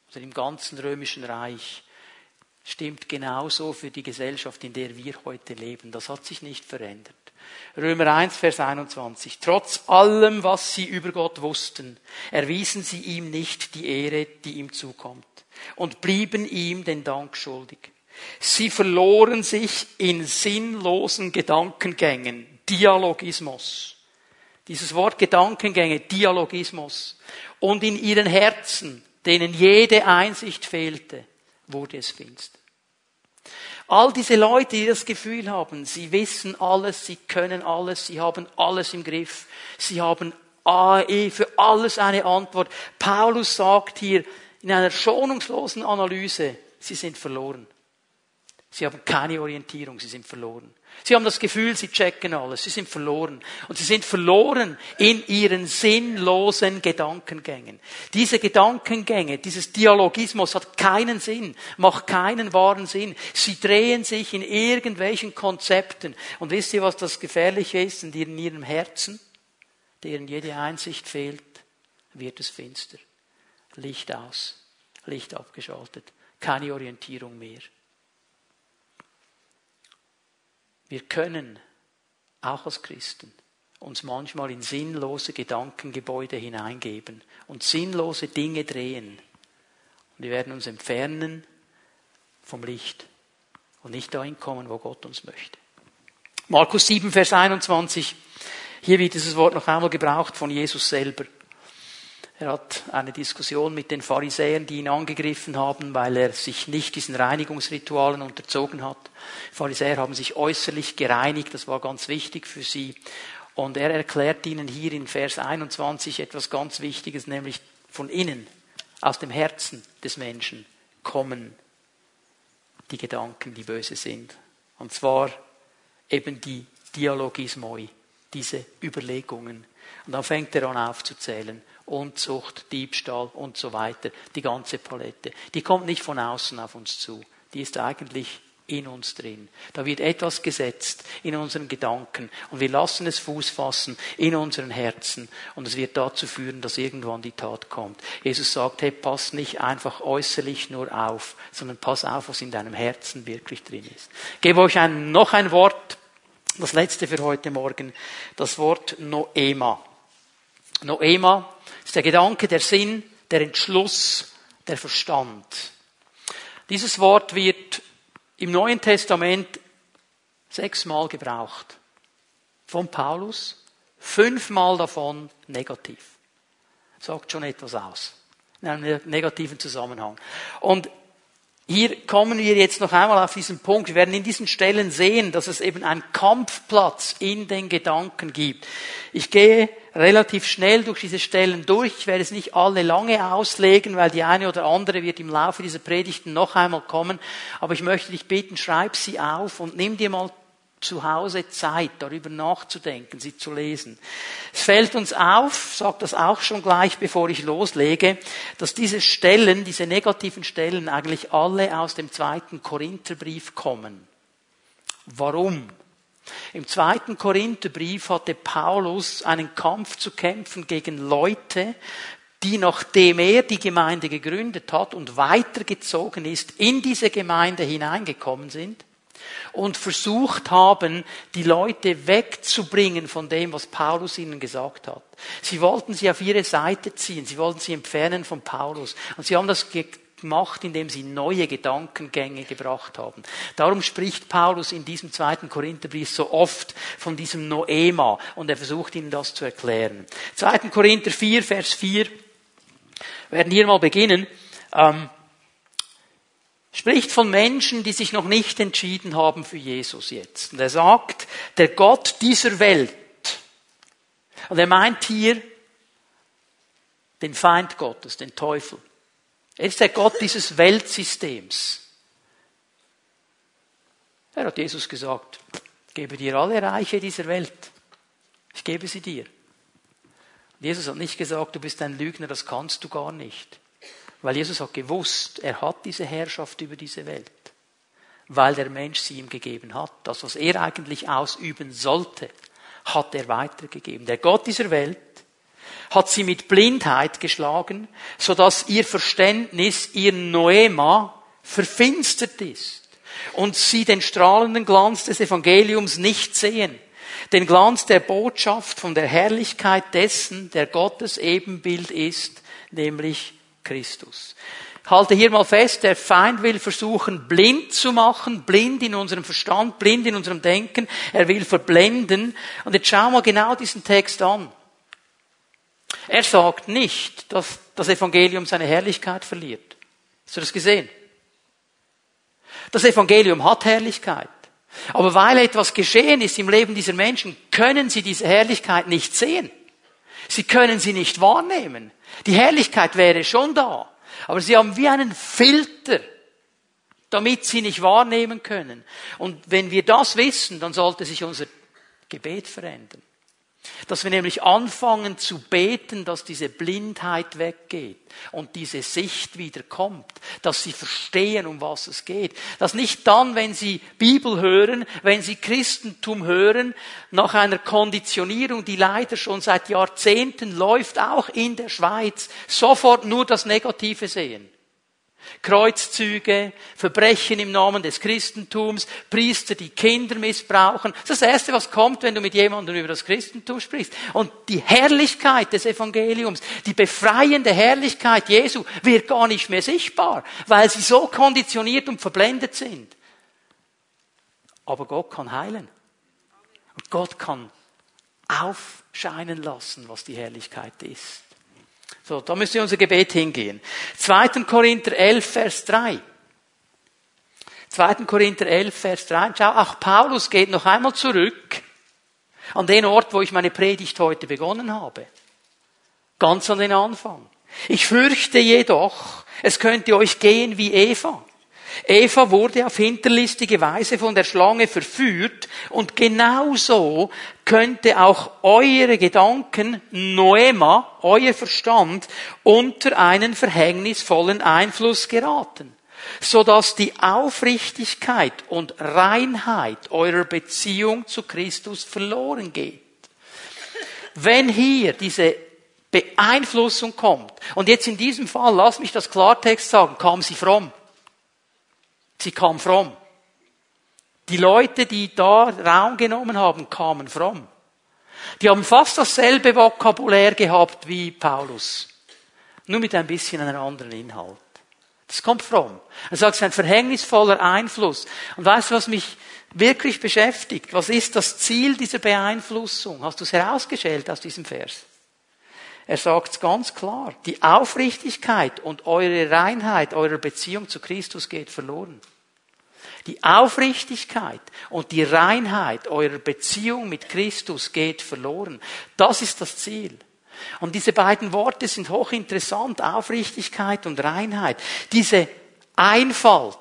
also im ganzen römischen Reich, stimmt genauso für die Gesellschaft, in der wir heute leben. Das hat sich nicht verändert. Römer 1, Vers 21. Trotz allem, was sie über Gott wussten, erwiesen sie ihm nicht die Ehre, die ihm zukommt und blieben ihm den Dank schuldig. Sie verloren sich in sinnlosen Gedankengängen, Dialogismus. Dieses Wort Gedankengänge, Dialogismus. Und in ihren Herzen, denen jede Einsicht fehlte, wurde es finster. All diese Leute, die das Gefühl haben, sie wissen alles, sie können alles, sie haben alles im Griff, sie haben für alles eine Antwort. Paulus sagt hier in einer schonungslosen Analyse, sie sind verloren. Sie haben keine Orientierung, sie sind verloren. Sie haben das Gefühl, sie checken alles, sie sind verloren. Und sie sind verloren in ihren sinnlosen Gedankengängen. Diese Gedankengänge, dieses Dialogismus hat keinen Sinn, macht keinen wahren Sinn. Sie drehen sich in irgendwelchen Konzepten. Und wisst ihr, was das Gefährliche ist in ihrem Herzen? Deren jede Einsicht fehlt, wird es finster. Licht aus, Licht abgeschaltet, keine Orientierung mehr. Wir können auch als Christen uns manchmal in sinnlose Gedankengebäude hineingeben und sinnlose Dinge drehen. Und wir werden uns entfernen vom Licht und nicht dahin kommen, wo Gott uns möchte. Markus 7, Vers 21. Hier wird dieses Wort noch einmal gebraucht von Jesus selber. Er hat eine Diskussion mit den Pharisäern, die ihn angegriffen haben, weil er sich nicht diesen Reinigungsritualen unterzogen hat. Die Pharisäer haben sich äußerlich gereinigt, das war ganz wichtig für sie. Und er erklärt ihnen hier in Vers 21 etwas ganz Wichtiges, nämlich von innen, aus dem Herzen des Menschen kommen die Gedanken, die böse sind. Und zwar eben die Dialogismoi, diese Überlegungen. Und dann fängt er an aufzuzählen. Unzucht, Diebstahl und so weiter. Die ganze Palette. Die kommt nicht von außen auf uns zu. Die ist eigentlich in uns drin. Da wird etwas gesetzt in unseren Gedanken und wir lassen es Fuß fassen in unseren Herzen und es wird dazu führen, dass irgendwann die Tat kommt. Jesus sagt, hey, pass nicht einfach äußerlich nur auf, sondern pass auf, was in deinem Herzen wirklich drin ist. Ich gebe euch ein, noch ein Wort, das letzte für heute Morgen, das Wort Noema. Noema ist der Gedanke, der Sinn, der Entschluss, der Verstand. Dieses Wort wird im Neuen Testament sechsmal gebraucht. Von Paulus, fünfmal davon negativ. Sagt schon etwas aus. In einem negativen Zusammenhang. Und hier kommen wir jetzt noch einmal auf diesen Punkt. Wir werden in diesen Stellen sehen, dass es eben einen Kampfplatz in den Gedanken gibt. Ich gehe relativ schnell durch diese Stellen durch. Ich werde es nicht alle lange auslegen, weil die eine oder andere wird im Laufe dieser Predigten noch einmal kommen. Aber ich möchte dich bitten, schreib sie auf und nimm dir mal zu Hause Zeit, darüber nachzudenken, sie zu lesen. Es fällt uns auf, sage das auch schon gleich, bevor ich loslege, dass diese Stellen, diese negativen Stellen eigentlich alle aus dem zweiten Korintherbrief kommen. Warum? Im zweiten Korintherbrief hatte Paulus einen Kampf zu kämpfen gegen Leute, die nachdem er die Gemeinde gegründet hat und weitergezogen ist, in diese Gemeinde hineingekommen sind und versucht haben, die Leute wegzubringen von dem, was Paulus ihnen gesagt hat. Sie wollten sie auf ihre Seite ziehen, sie wollten sie entfernen von Paulus. Und sie haben das gemacht, indem sie neue Gedankengänge gebracht haben. Darum spricht Paulus in diesem zweiten Korintherbrief so oft von diesem Noema und er versucht ihnen das zu erklären. 2. Korinther 4, Vers 4, wir werden hier mal beginnen, ähm, spricht von Menschen, die sich noch nicht entschieden haben für Jesus jetzt. Und er sagt, der Gott dieser Welt, und er meint hier den Feind Gottes, den Teufel. Er ist der Gott dieses Weltsystems. Er hat Jesus gesagt, gebe dir alle Reiche dieser Welt. Ich gebe sie dir. Jesus hat nicht gesagt, du bist ein Lügner, das kannst du gar nicht. Weil Jesus hat gewusst, er hat diese Herrschaft über diese Welt. Weil der Mensch sie ihm gegeben hat. Das, was er eigentlich ausüben sollte, hat er weitergegeben. Der Gott dieser Welt hat sie mit Blindheit geschlagen, so dass ihr Verständnis, ihr Noema, verfinstert ist und sie den strahlenden Glanz des Evangeliums nicht sehen. Den Glanz der Botschaft von der Herrlichkeit dessen, der Gottes Ebenbild ist, nämlich Christus. halte hier mal fest, der Feind will versuchen, blind zu machen, blind in unserem Verstand, blind in unserem Denken. Er will verblenden. Und jetzt schau mal genau diesen Text an. Er sagt nicht, dass das Evangelium seine Herrlichkeit verliert. Hast du das gesehen? Das Evangelium hat Herrlichkeit. Aber weil etwas geschehen ist im Leben dieser Menschen, können sie diese Herrlichkeit nicht sehen. Sie können sie nicht wahrnehmen. Die Herrlichkeit wäre schon da. Aber sie haben wie einen Filter, damit sie nicht wahrnehmen können. Und wenn wir das wissen, dann sollte sich unser Gebet verändern. Dass wir nämlich anfangen zu beten, dass diese Blindheit weggeht und diese Sicht wieder kommt, dass sie verstehen, um was es geht. Dass nicht dann, wenn sie Bibel hören, wenn sie Christentum hören, nach einer Konditionierung, die leider schon seit Jahrzehnten läuft, auch in der Schweiz, sofort nur das Negative sehen. Kreuzzüge, Verbrechen im Namen des Christentums, Priester, die Kinder missbrauchen. Das ist das Erste, was kommt, wenn du mit jemandem über das Christentum sprichst. Und die Herrlichkeit des Evangeliums, die befreiende Herrlichkeit Jesu wird gar nicht mehr sichtbar, weil sie so konditioniert und verblendet sind. Aber Gott kann heilen. Und Gott kann aufscheinen lassen, was die Herrlichkeit ist. So, da müsste unser Gebet hingehen. 2. Korinther 11, Vers 3. 2. Korinther 11, Vers 3. Schau, auch Paulus geht noch einmal zurück An den Ort, wo ich meine Predigt heute begonnen habe. Ganz an den Anfang. Ich fürchte jedoch, es könnte euch gehen wie Eva. Eva wurde auf hinterlistige Weise von der Schlange verführt und genauso könnte auch eure Gedanken, Noema, euer Verstand, unter einen verhängnisvollen Einfluss geraten, so dass die Aufrichtigkeit und Reinheit eurer Beziehung zu Christus verloren geht. Wenn hier diese Beeinflussung kommt, und jetzt in diesem Fall, lass mich das Klartext sagen, kam sie fromm. Sie kam fromm. Die Leute, die da Raum genommen haben, kamen fromm. Die haben fast dasselbe Vokabulär gehabt wie Paulus. Nur mit ein bisschen einem anderen Inhalt. Das kommt fromm. Er sagt, es ist ein verhängnisvoller Einfluss. Und weißt du, was mich wirklich beschäftigt? Was ist das Ziel dieser Beeinflussung? Hast du es herausgestellt aus diesem Vers? Er sagt ganz klar. Die Aufrichtigkeit und eure Reinheit eurer Beziehung zu Christus geht verloren. Die Aufrichtigkeit und die Reinheit eurer Beziehung mit Christus geht verloren. Das ist das Ziel. Und diese beiden Worte sind hochinteressant. Aufrichtigkeit und Reinheit. Diese Einfalt.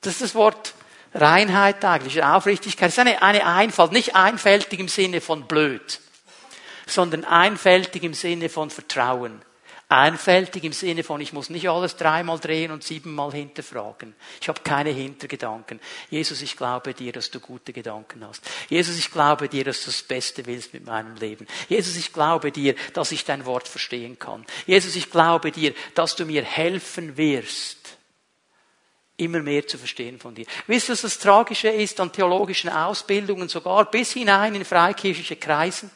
Das ist das Wort Reinheit eigentlich. Aufrichtigkeit. Das ist eine, eine Einfalt. Nicht einfältig im Sinne von blöd, sondern einfältig im Sinne von Vertrauen. Einfältig im Sinne von, ich muss nicht alles dreimal drehen und siebenmal hinterfragen. Ich habe keine Hintergedanken. Jesus, ich glaube dir, dass du gute Gedanken hast. Jesus, ich glaube dir, dass du das Beste willst mit meinem Leben. Jesus, ich glaube dir, dass ich dein Wort verstehen kann. Jesus, ich glaube dir, dass du mir helfen wirst, immer mehr zu verstehen von dir. Wisst ihr, was das Tragische ist an theologischen Ausbildungen, sogar bis hinein in freikirchliche Kreisen?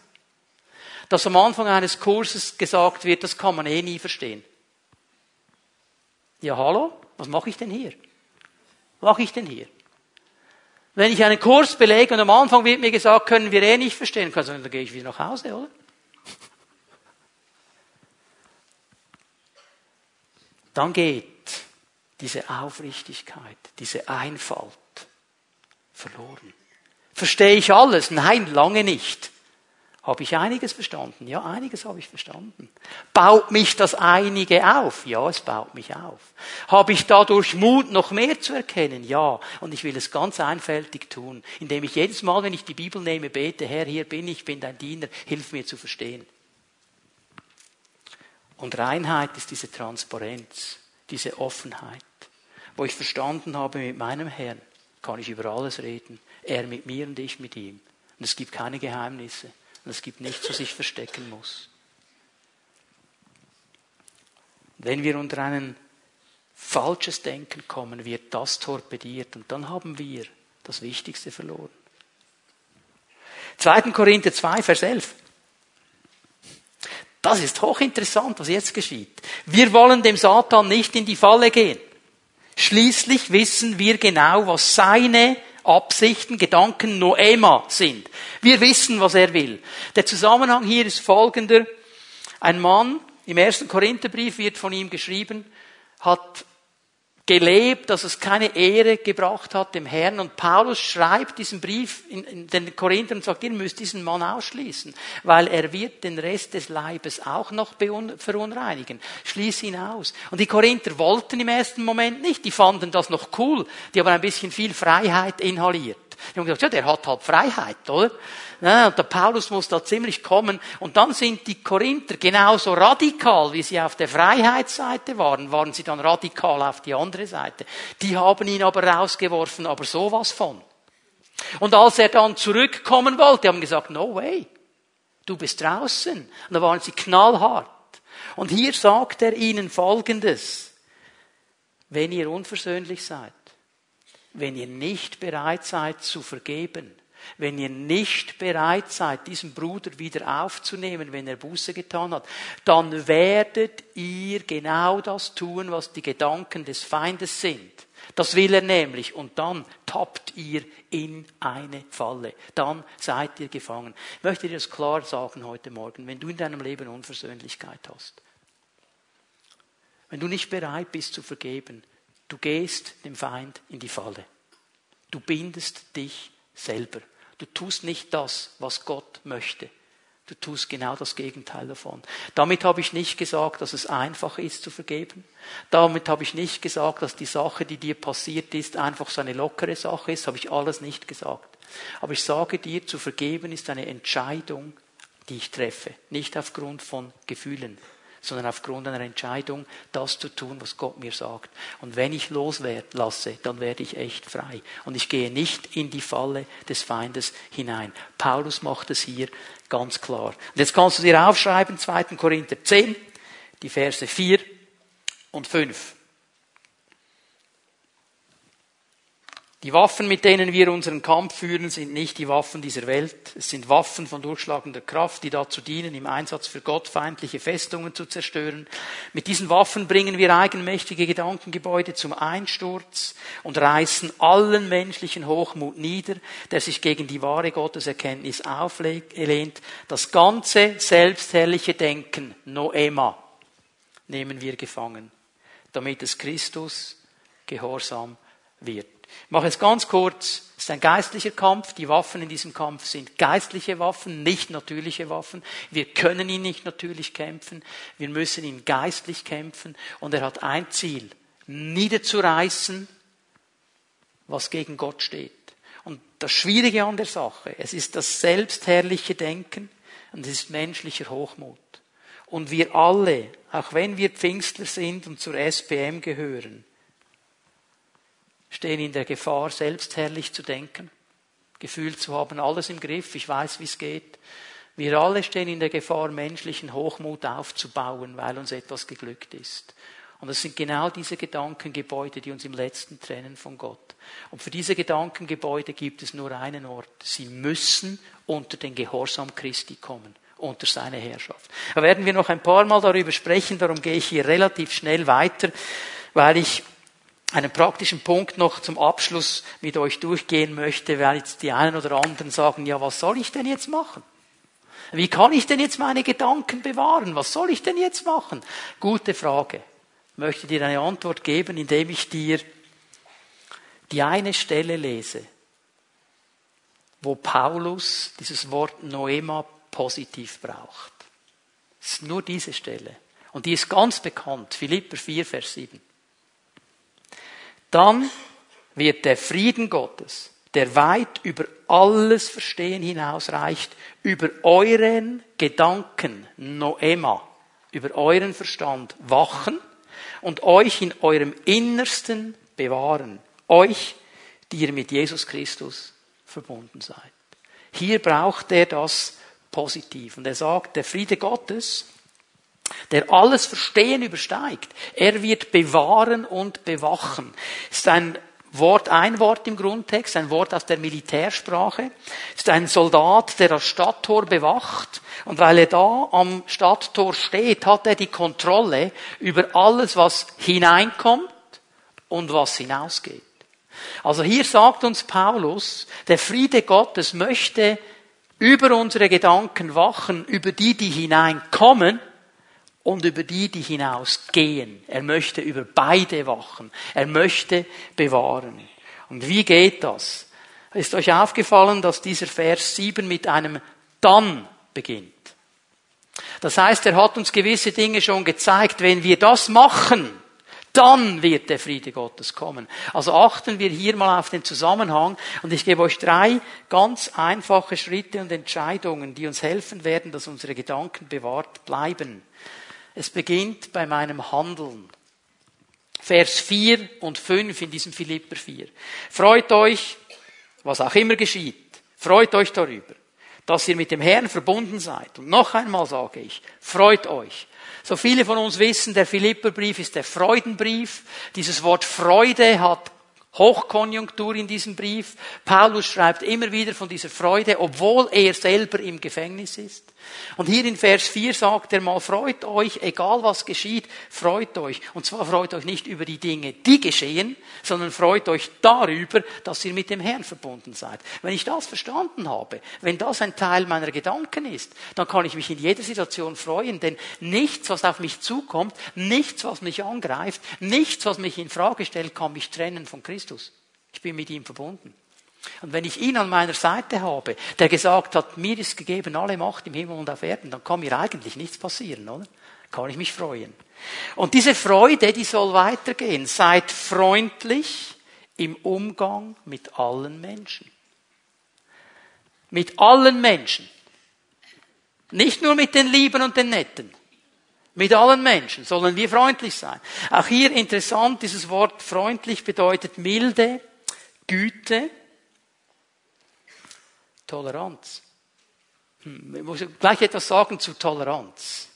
Dass am Anfang eines Kurses gesagt wird, das kann man eh nie verstehen. Ja, hallo? Was mache ich denn hier? Was mache ich denn hier? Wenn ich einen Kurs belege und am Anfang wird mir gesagt, können wir eh nicht verstehen, dann gehe ich wieder nach Hause, oder? Dann geht diese Aufrichtigkeit, diese Einfalt verloren. Verstehe ich alles? Nein, lange nicht. Habe ich einiges verstanden? Ja, einiges habe ich verstanden. Baut mich das einige auf? Ja, es baut mich auf. Habe ich dadurch Mut, noch mehr zu erkennen? Ja. Und ich will es ganz einfältig tun, indem ich jedes Mal, wenn ich die Bibel nehme, bete, Herr, hier bin ich, bin dein Diener, hilf mir zu verstehen. Und Reinheit ist diese Transparenz, diese Offenheit, wo ich verstanden habe, mit meinem Herrn kann ich über alles reden. Er mit mir und ich mit ihm. Und es gibt keine Geheimnisse. Und es gibt nichts, was ich verstecken muss. Wenn wir unter ein falsches Denken kommen, wird das torpediert und dann haben wir das Wichtigste verloren. 2. Korinther 2, Vers 11. Das ist hochinteressant, was jetzt geschieht. Wir wollen dem Satan nicht in die Falle gehen. Schließlich wissen wir genau, was seine Absichten, Gedanken Noema sind. Wir wissen, was er will. Der Zusammenhang hier ist folgender. Ein Mann, im ersten Korintherbrief wird von ihm geschrieben, hat gelebt, dass es keine Ehre gebracht hat dem Herrn. Und Paulus schreibt diesen Brief in, den Korinthern und sagt, ihr müsst diesen Mann ausschließen, weil er wird den Rest des Leibes auch noch verunreinigen. Schließ ihn aus. Und die Korinther wollten im ersten Moment nicht, die fanden das noch cool, die haben ein bisschen viel Freiheit inhaliert. Die haben gesagt, ja, der hat halt Freiheit, oder? Ja, und der Paulus muss da ziemlich kommen. Und dann sind die Korinther genauso radikal, wie sie auf der Freiheitsseite waren, waren sie dann radikal auf die andere Seite. Die haben ihn aber rausgeworfen, aber sowas von. Und als er dann zurückkommen wollte, haben gesagt, no way. Du bist draußen. Und da waren sie knallhart. Und hier sagt er ihnen Folgendes. Wenn ihr unversöhnlich seid, wenn ihr nicht bereit seid zu vergeben, wenn ihr nicht bereit seid, diesen Bruder wieder aufzunehmen, wenn er Buße getan hat, dann werdet ihr genau das tun, was die Gedanken des Feindes sind. Das will er nämlich. Und dann tappt ihr in eine Falle. Dann seid ihr gefangen. Ich möchte dir das klar sagen heute Morgen. Wenn du in deinem Leben Unversöhnlichkeit hast, wenn du nicht bereit bist zu vergeben, du gehst dem Feind in die Falle. Du bindest dich selber. Du tust nicht das, was Gott möchte. Du tust genau das Gegenteil davon. Damit habe ich nicht gesagt, dass es einfach ist zu vergeben. Damit habe ich nicht gesagt, dass die Sache, die dir passiert ist, einfach so eine lockere Sache ist. Habe ich alles nicht gesagt. Aber ich sage dir, zu vergeben ist eine Entscheidung, die ich treffe. Nicht aufgrund von Gefühlen, sondern aufgrund einer Entscheidung, das zu tun, was Gott mir sagt. Und wenn ich loslasse, dann werde ich echt frei. Und ich gehe nicht in die Falle des Feindes hinein. Paulus macht es hier Ganz klar. Und jetzt kannst du dir aufschreiben, 2. Korinther 10, die Verse 4 und 5. Die Waffen, mit denen wir unseren Kampf führen, sind nicht die Waffen dieser Welt. Es sind Waffen von durchschlagender Kraft, die dazu dienen, im Einsatz für Gott feindliche Festungen zu zerstören. Mit diesen Waffen bringen wir eigenmächtige Gedankengebäude zum Einsturz und reißen allen menschlichen Hochmut nieder, der sich gegen die wahre Gotteserkenntnis auflehnt. Das ganze selbstherrliche Denken, Noema, nehmen wir gefangen, damit es Christus gehorsam wird. Ich mache es ganz kurz. Es ist ein geistlicher Kampf. Die Waffen in diesem Kampf sind geistliche Waffen, nicht natürliche Waffen. Wir können ihn nicht natürlich kämpfen. Wir müssen ihn geistlich kämpfen. Und er hat ein Ziel. Niederzureißen, was gegen Gott steht. Und das Schwierige an der Sache, es ist das selbstherrliche Denken und es ist menschlicher Hochmut. Und wir alle, auch wenn wir Pfingstler sind und zur SPM gehören, stehen in der Gefahr, selbstherrlich zu denken, Gefühl zu haben, alles im Griff, ich weiß, wie es geht. Wir alle stehen in der Gefahr, menschlichen Hochmut aufzubauen, weil uns etwas geglückt ist. Und es sind genau diese Gedankengebäude, die uns im letzten trennen von Gott. Und für diese Gedankengebäude gibt es nur einen Ort. Sie müssen unter den Gehorsam Christi kommen, unter seine Herrschaft. Da werden wir noch ein paar Mal darüber sprechen, darum gehe ich hier relativ schnell weiter, weil ich einen praktischen Punkt noch zum Abschluss mit euch durchgehen möchte, weil jetzt die einen oder anderen sagen, ja, was soll ich denn jetzt machen? Wie kann ich denn jetzt meine Gedanken bewahren? Was soll ich denn jetzt machen? Gute Frage. Ich möchte dir eine Antwort geben, indem ich dir die eine Stelle lese, wo Paulus dieses Wort Noema positiv braucht. Es ist nur diese Stelle. Und die ist ganz bekannt. Philipper 4, Vers 7 dann wird der Frieden Gottes, der weit über alles Verstehen hinausreicht, über euren Gedanken, Noema, über euren Verstand wachen und euch in eurem Innersten bewahren. Euch, die ihr mit Jesus Christus verbunden seid. Hier braucht er das positiv. Und er sagt, der Friede Gottes, der alles Verstehen übersteigt. Er wird bewahren und bewachen. Ist ein Wort, ein Wort im Grundtext, ein Wort aus der Militärsprache. Ist ein Soldat, der das Stadttor bewacht. Und weil er da am Stadttor steht, hat er die Kontrolle über alles, was hineinkommt und was hinausgeht. Also hier sagt uns Paulus, der Friede Gottes möchte über unsere Gedanken wachen, über die, die hineinkommen und über die, die hinausgehen. Er möchte über beide wachen. Er möchte bewahren. Und wie geht das? Ist euch aufgefallen, dass dieser Vers 7 mit einem dann beginnt? Das heißt, er hat uns gewisse Dinge schon gezeigt. Wenn wir das machen, dann wird der Friede Gottes kommen. Also achten wir hier mal auf den Zusammenhang und ich gebe euch drei ganz einfache Schritte und Entscheidungen, die uns helfen werden, dass unsere Gedanken bewahrt bleiben. Es beginnt bei meinem Handeln. Vers 4 und 5 in diesem Philipper 4. Freut euch, was auch immer geschieht. Freut euch darüber, dass ihr mit dem Herrn verbunden seid. Und noch einmal sage ich, freut euch. So viele von uns wissen, der Philipperbrief ist der Freudenbrief. Dieses Wort Freude hat Hochkonjunktur in diesem Brief. Paulus schreibt immer wieder von dieser Freude, obwohl er selber im Gefängnis ist. Und hier in Vers 4 sagt er mal, freut euch, egal was geschieht, freut euch. Und zwar freut euch nicht über die Dinge, die geschehen, sondern freut euch darüber, dass ihr mit dem Herrn verbunden seid. Wenn ich das verstanden habe, wenn das ein Teil meiner Gedanken ist, dann kann ich mich in jeder Situation freuen, denn nichts, was auf mich zukommt, nichts, was mich angreift, nichts, was mich in Frage stellt, kann mich trennen von Christus. Ich bin mit ihm verbunden. Und wenn ich ihn an meiner Seite habe, der gesagt hat, mir ist gegeben alle Macht im Himmel und auf Erden, dann kann mir eigentlich nichts passieren, oder? Kann ich mich freuen. Und diese Freude, die soll weitergehen. Seid freundlich im Umgang mit allen Menschen. Mit allen Menschen. Nicht nur mit den Lieben und den Netten. Mit allen Menschen sollen wir freundlich sein. Auch hier interessant, dieses Wort freundlich bedeutet milde, Güte, Toleranz. Hm, ich muss gleich etwas sagen zu Toleranz.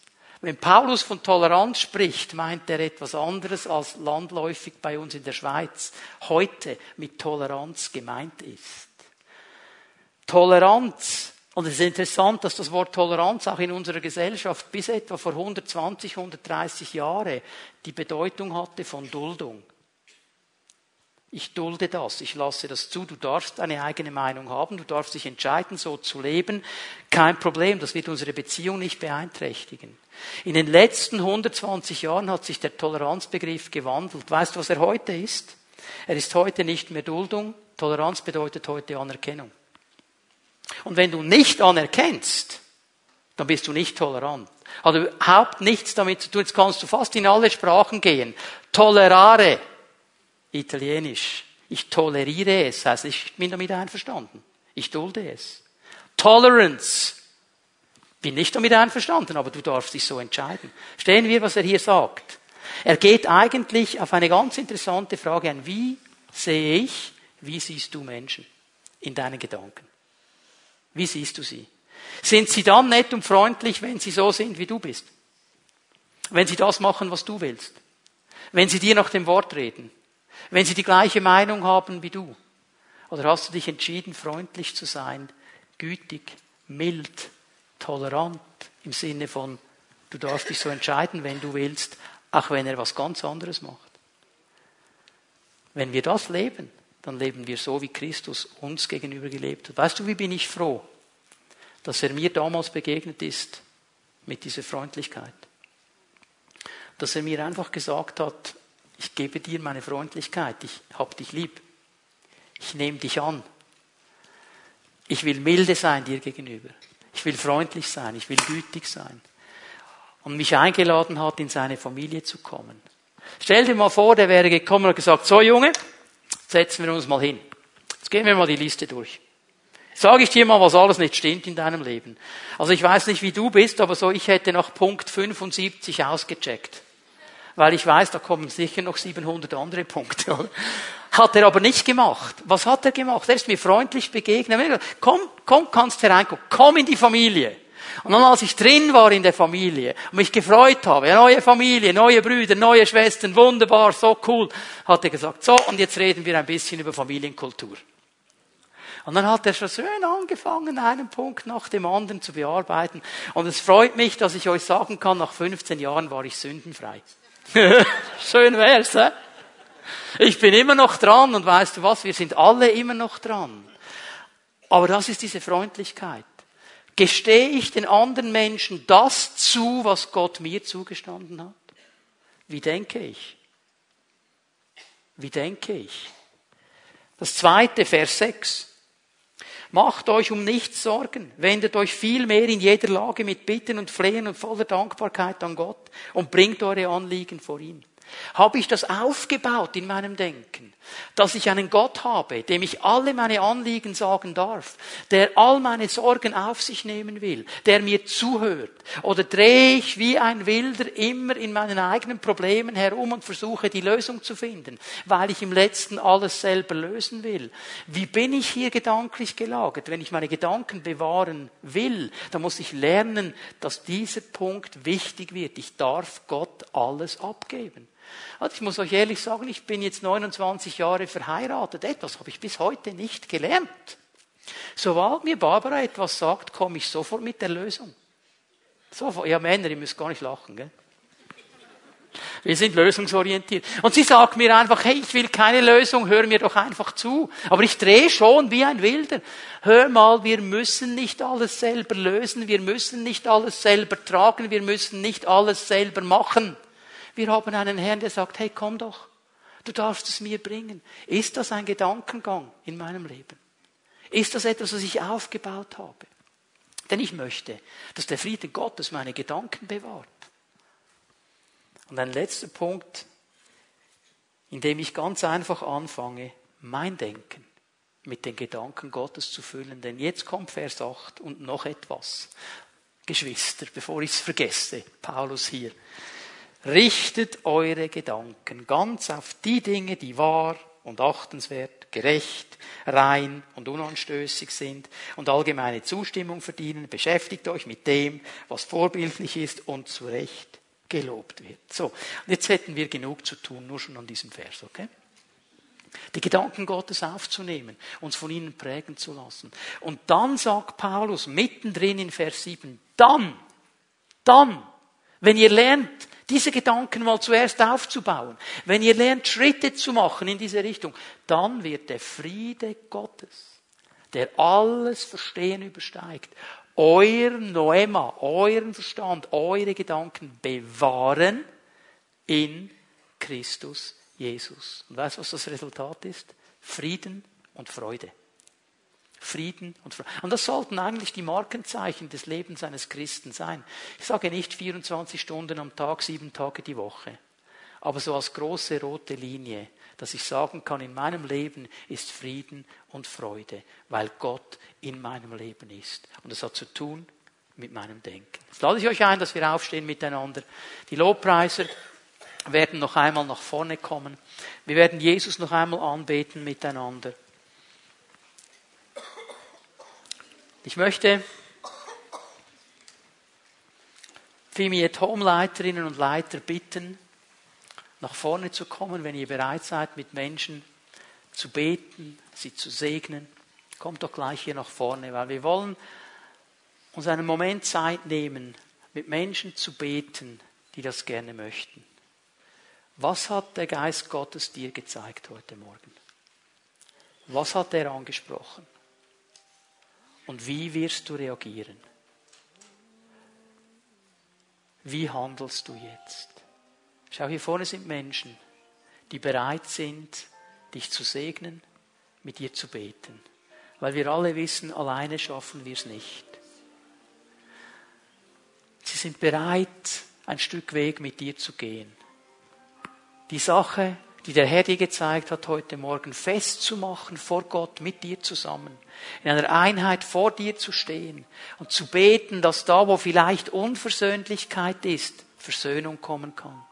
Wenn Paulus von Toleranz spricht, meint er etwas anderes als landläufig bei uns in der Schweiz heute mit Toleranz gemeint ist. Toleranz, und es ist interessant, dass das Wort Toleranz auch in unserer Gesellschaft bis etwa vor 120, 130 Jahre die Bedeutung hatte von Duldung. Ich dulde das, ich lasse das zu, du darfst eine eigene Meinung haben, du darfst dich entscheiden, so zu leben. Kein Problem, das wird unsere Beziehung nicht beeinträchtigen. In den letzten 120 Jahren hat sich der Toleranzbegriff gewandelt. Weißt du, was er heute ist? Er ist heute nicht mehr Duldung, Toleranz bedeutet heute Anerkennung. Und wenn du nicht anerkennst, dann bist du nicht tolerant. Hat überhaupt nichts damit zu tun. Jetzt kannst du fast in alle Sprachen gehen. Tolerare Italienisch. Ich toleriere es, heißt, ich bin damit einverstanden. Ich dulde es. Tolerance. Bin nicht damit einverstanden, aber du darfst dich so entscheiden. Stehen wir, was er hier sagt. Er geht eigentlich auf eine ganz interessante Frage ein. Wie sehe ich, wie siehst du Menschen in deinen Gedanken? Wie siehst du sie? Sind sie dann nett und freundlich, wenn sie so sind, wie du bist? Wenn sie das machen, was du willst? Wenn sie dir nach dem Wort reden? Wenn sie die gleiche Meinung haben wie du? Oder hast du dich entschieden, freundlich zu sein, gütig, mild, tolerant im Sinne von, du darfst dich so entscheiden, wenn du willst, auch wenn er was ganz anderes macht? Wenn wir das leben, dann leben wir so, wie Christus uns gegenüber gelebt hat. Weißt du, wie bin ich froh, dass er mir damals begegnet ist mit dieser Freundlichkeit? Dass er mir einfach gesagt hat, ich gebe dir meine Freundlichkeit, ich hab dich lieb, ich nehme dich an. Ich will milde sein dir gegenüber. Ich will freundlich sein, ich will gütig sein. Und mich eingeladen hat, in seine Familie zu kommen. Stell dir mal vor, der wäre gekommen und gesagt, so Junge, setzen wir uns mal hin. Jetzt gehen wir mal die Liste durch. Sage ich dir mal, was alles nicht stimmt in deinem Leben. Also ich weiß nicht, wie du bist, aber so, ich hätte nach Punkt 75 ausgecheckt weil ich weiß, da kommen sicher noch 700 andere Punkte. Hat er aber nicht gemacht. Was hat er gemacht? Er ist mir freundlich begegnet. Komm, komm, kannst hereinkommen. Komm in die Familie. Und dann, als ich drin war in der Familie und mich gefreut habe, neue Familie, neue Brüder, neue Schwestern, wunderbar, so cool, hat er gesagt, so, und jetzt reden wir ein bisschen über Familienkultur. Und dann hat er schon schön angefangen, einen Punkt nach dem anderen zu bearbeiten. Und es freut mich, dass ich euch sagen kann, nach 15 Jahren war ich sündenfrei. Schön wär's, hä? Ich bin immer noch dran und weißt du was, wir sind alle immer noch dran. Aber das ist diese Freundlichkeit. Gestehe ich den anderen Menschen das zu, was Gott mir zugestanden hat? Wie denke ich? Wie denke ich? Das zweite, Vers 6. Macht euch um nichts Sorgen, wendet euch vielmehr in jeder Lage mit Bitten und Flehen und voller Dankbarkeit an Gott und bringt eure Anliegen vor ihn. Habe ich das aufgebaut in meinem Denken? Dass ich einen Gott habe, dem ich alle meine Anliegen sagen darf, der all meine Sorgen auf sich nehmen will, der mir zuhört? Oder drehe ich wie ein Wilder immer in meinen eigenen Problemen herum und versuche die Lösung zu finden, weil ich im letzten alles selber lösen will? Wie bin ich hier gedanklich gelagert? Wenn ich meine Gedanken bewahren will, dann muss ich lernen, dass dieser Punkt wichtig wird. Ich darf Gott alles abgeben. Also ich muss euch ehrlich sagen, ich bin jetzt 29 Jahre verheiratet. Etwas habe ich bis heute nicht gelernt. Sobald mir Barbara etwas sagt, komme ich sofort mit der Lösung. Sofort. Ja, Männer, ihr müsst gar nicht lachen, gell? Wir sind lösungsorientiert. Und sie sagt mir einfach, hey, ich will keine Lösung, hör mir doch einfach zu. Aber ich drehe schon wie ein Wilder. Hör mal, wir müssen nicht alles selber lösen, wir müssen nicht alles selber tragen, wir müssen nicht alles selber machen. Wir haben einen Herrn, der sagt, hey, komm doch, du darfst es mir bringen. Ist das ein Gedankengang in meinem Leben? Ist das etwas, was ich aufgebaut habe? Denn ich möchte, dass der Friede Gottes meine Gedanken bewahrt. Und ein letzter Punkt, in dem ich ganz einfach anfange, mein Denken mit den Gedanken Gottes zu füllen. Denn jetzt kommt Vers 8 und noch etwas. Geschwister, bevor ich es vergesse, Paulus hier. Richtet eure Gedanken ganz auf die Dinge, die wahr und achtenswert, gerecht, rein und unanstößig sind und allgemeine Zustimmung verdienen. Beschäftigt euch mit dem, was vorbildlich ist und zu Recht gelobt wird. So, und jetzt hätten wir genug zu tun, nur schon an diesem Vers, okay? Die Gedanken Gottes aufzunehmen, uns von ihnen prägen zu lassen. Und dann sagt Paulus mittendrin in Vers 7, dann, dann, wenn ihr lernt, diese Gedanken mal zuerst aufzubauen, wenn ihr lernt, Schritte zu machen in diese Richtung, dann wird der Friede Gottes, der alles Verstehen übersteigt, euren Noema, euren Verstand, eure Gedanken bewahren in Christus Jesus. Und weißt du, was das Resultat ist? Frieden und Freude. Frieden und Freude. Und das sollten eigentlich die Markenzeichen des Lebens eines Christen sein. Ich sage nicht 24 Stunden am Tag, sieben Tage die Woche. Aber so als große rote Linie, dass ich sagen kann, in meinem Leben ist Frieden und Freude, weil Gott in meinem Leben ist. Und das hat zu tun mit meinem Denken. Jetzt lade ich euch ein, dass wir aufstehen miteinander. Die Lobpreiser werden noch einmal nach vorne kommen. Wir werden Jesus noch einmal anbeten miteinander. Ich möchte Fimiet Home-Leiterinnen und Leiter bitten, nach vorne zu kommen, wenn ihr bereit seid, mit Menschen zu beten, sie zu segnen. Kommt doch gleich hier nach vorne, weil wir wollen uns einen Moment Zeit nehmen, mit Menschen zu beten, die das gerne möchten. Was hat der Geist Gottes dir gezeigt heute Morgen? Was hat er angesprochen? Und wie wirst du reagieren? Wie handelst du jetzt? Schau, hier vorne sind Menschen, die bereit sind, dich zu segnen, mit dir zu beten. Weil wir alle wissen, alleine schaffen wir es nicht. Sie sind bereit, ein Stück Weg mit dir zu gehen. Die Sache die der Herr dir gezeigt hat, heute Morgen festzumachen vor Gott mit dir zusammen, in einer Einheit vor dir zu stehen und zu beten, dass da, wo vielleicht Unversöhnlichkeit ist, Versöhnung kommen kann.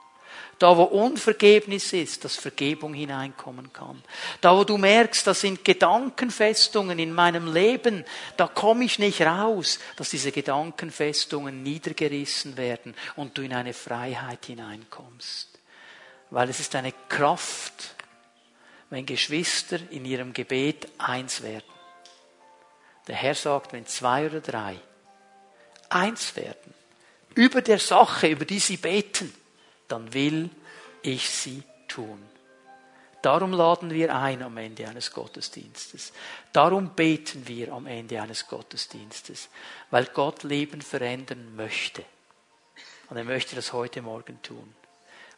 Da, wo Unvergebnis ist, dass Vergebung hineinkommen kann. Da, wo du merkst, das sind Gedankenfestungen in meinem Leben, da komme ich nicht raus, dass diese Gedankenfestungen niedergerissen werden und du in eine Freiheit hineinkommst weil es ist eine Kraft, wenn Geschwister in ihrem Gebet eins werden. Der Herr sagt, wenn zwei oder drei eins werden, über der Sache, über die sie beten, dann will ich sie tun. Darum laden wir ein am Ende eines Gottesdienstes. Darum beten wir am Ende eines Gottesdienstes, weil Gott Leben verändern möchte. Und er möchte das heute Morgen tun.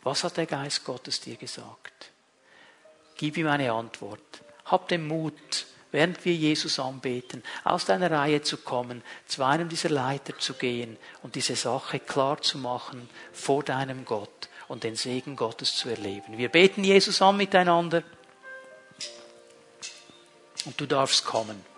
Was hat der Geist Gottes dir gesagt? Gib ihm eine Antwort. Hab den Mut, während wir Jesus anbeten, aus deiner Reihe zu kommen, zu einem dieser Leiter zu gehen und diese Sache klar zu machen vor deinem Gott und den Segen Gottes zu erleben. Wir beten Jesus an miteinander und du darfst kommen.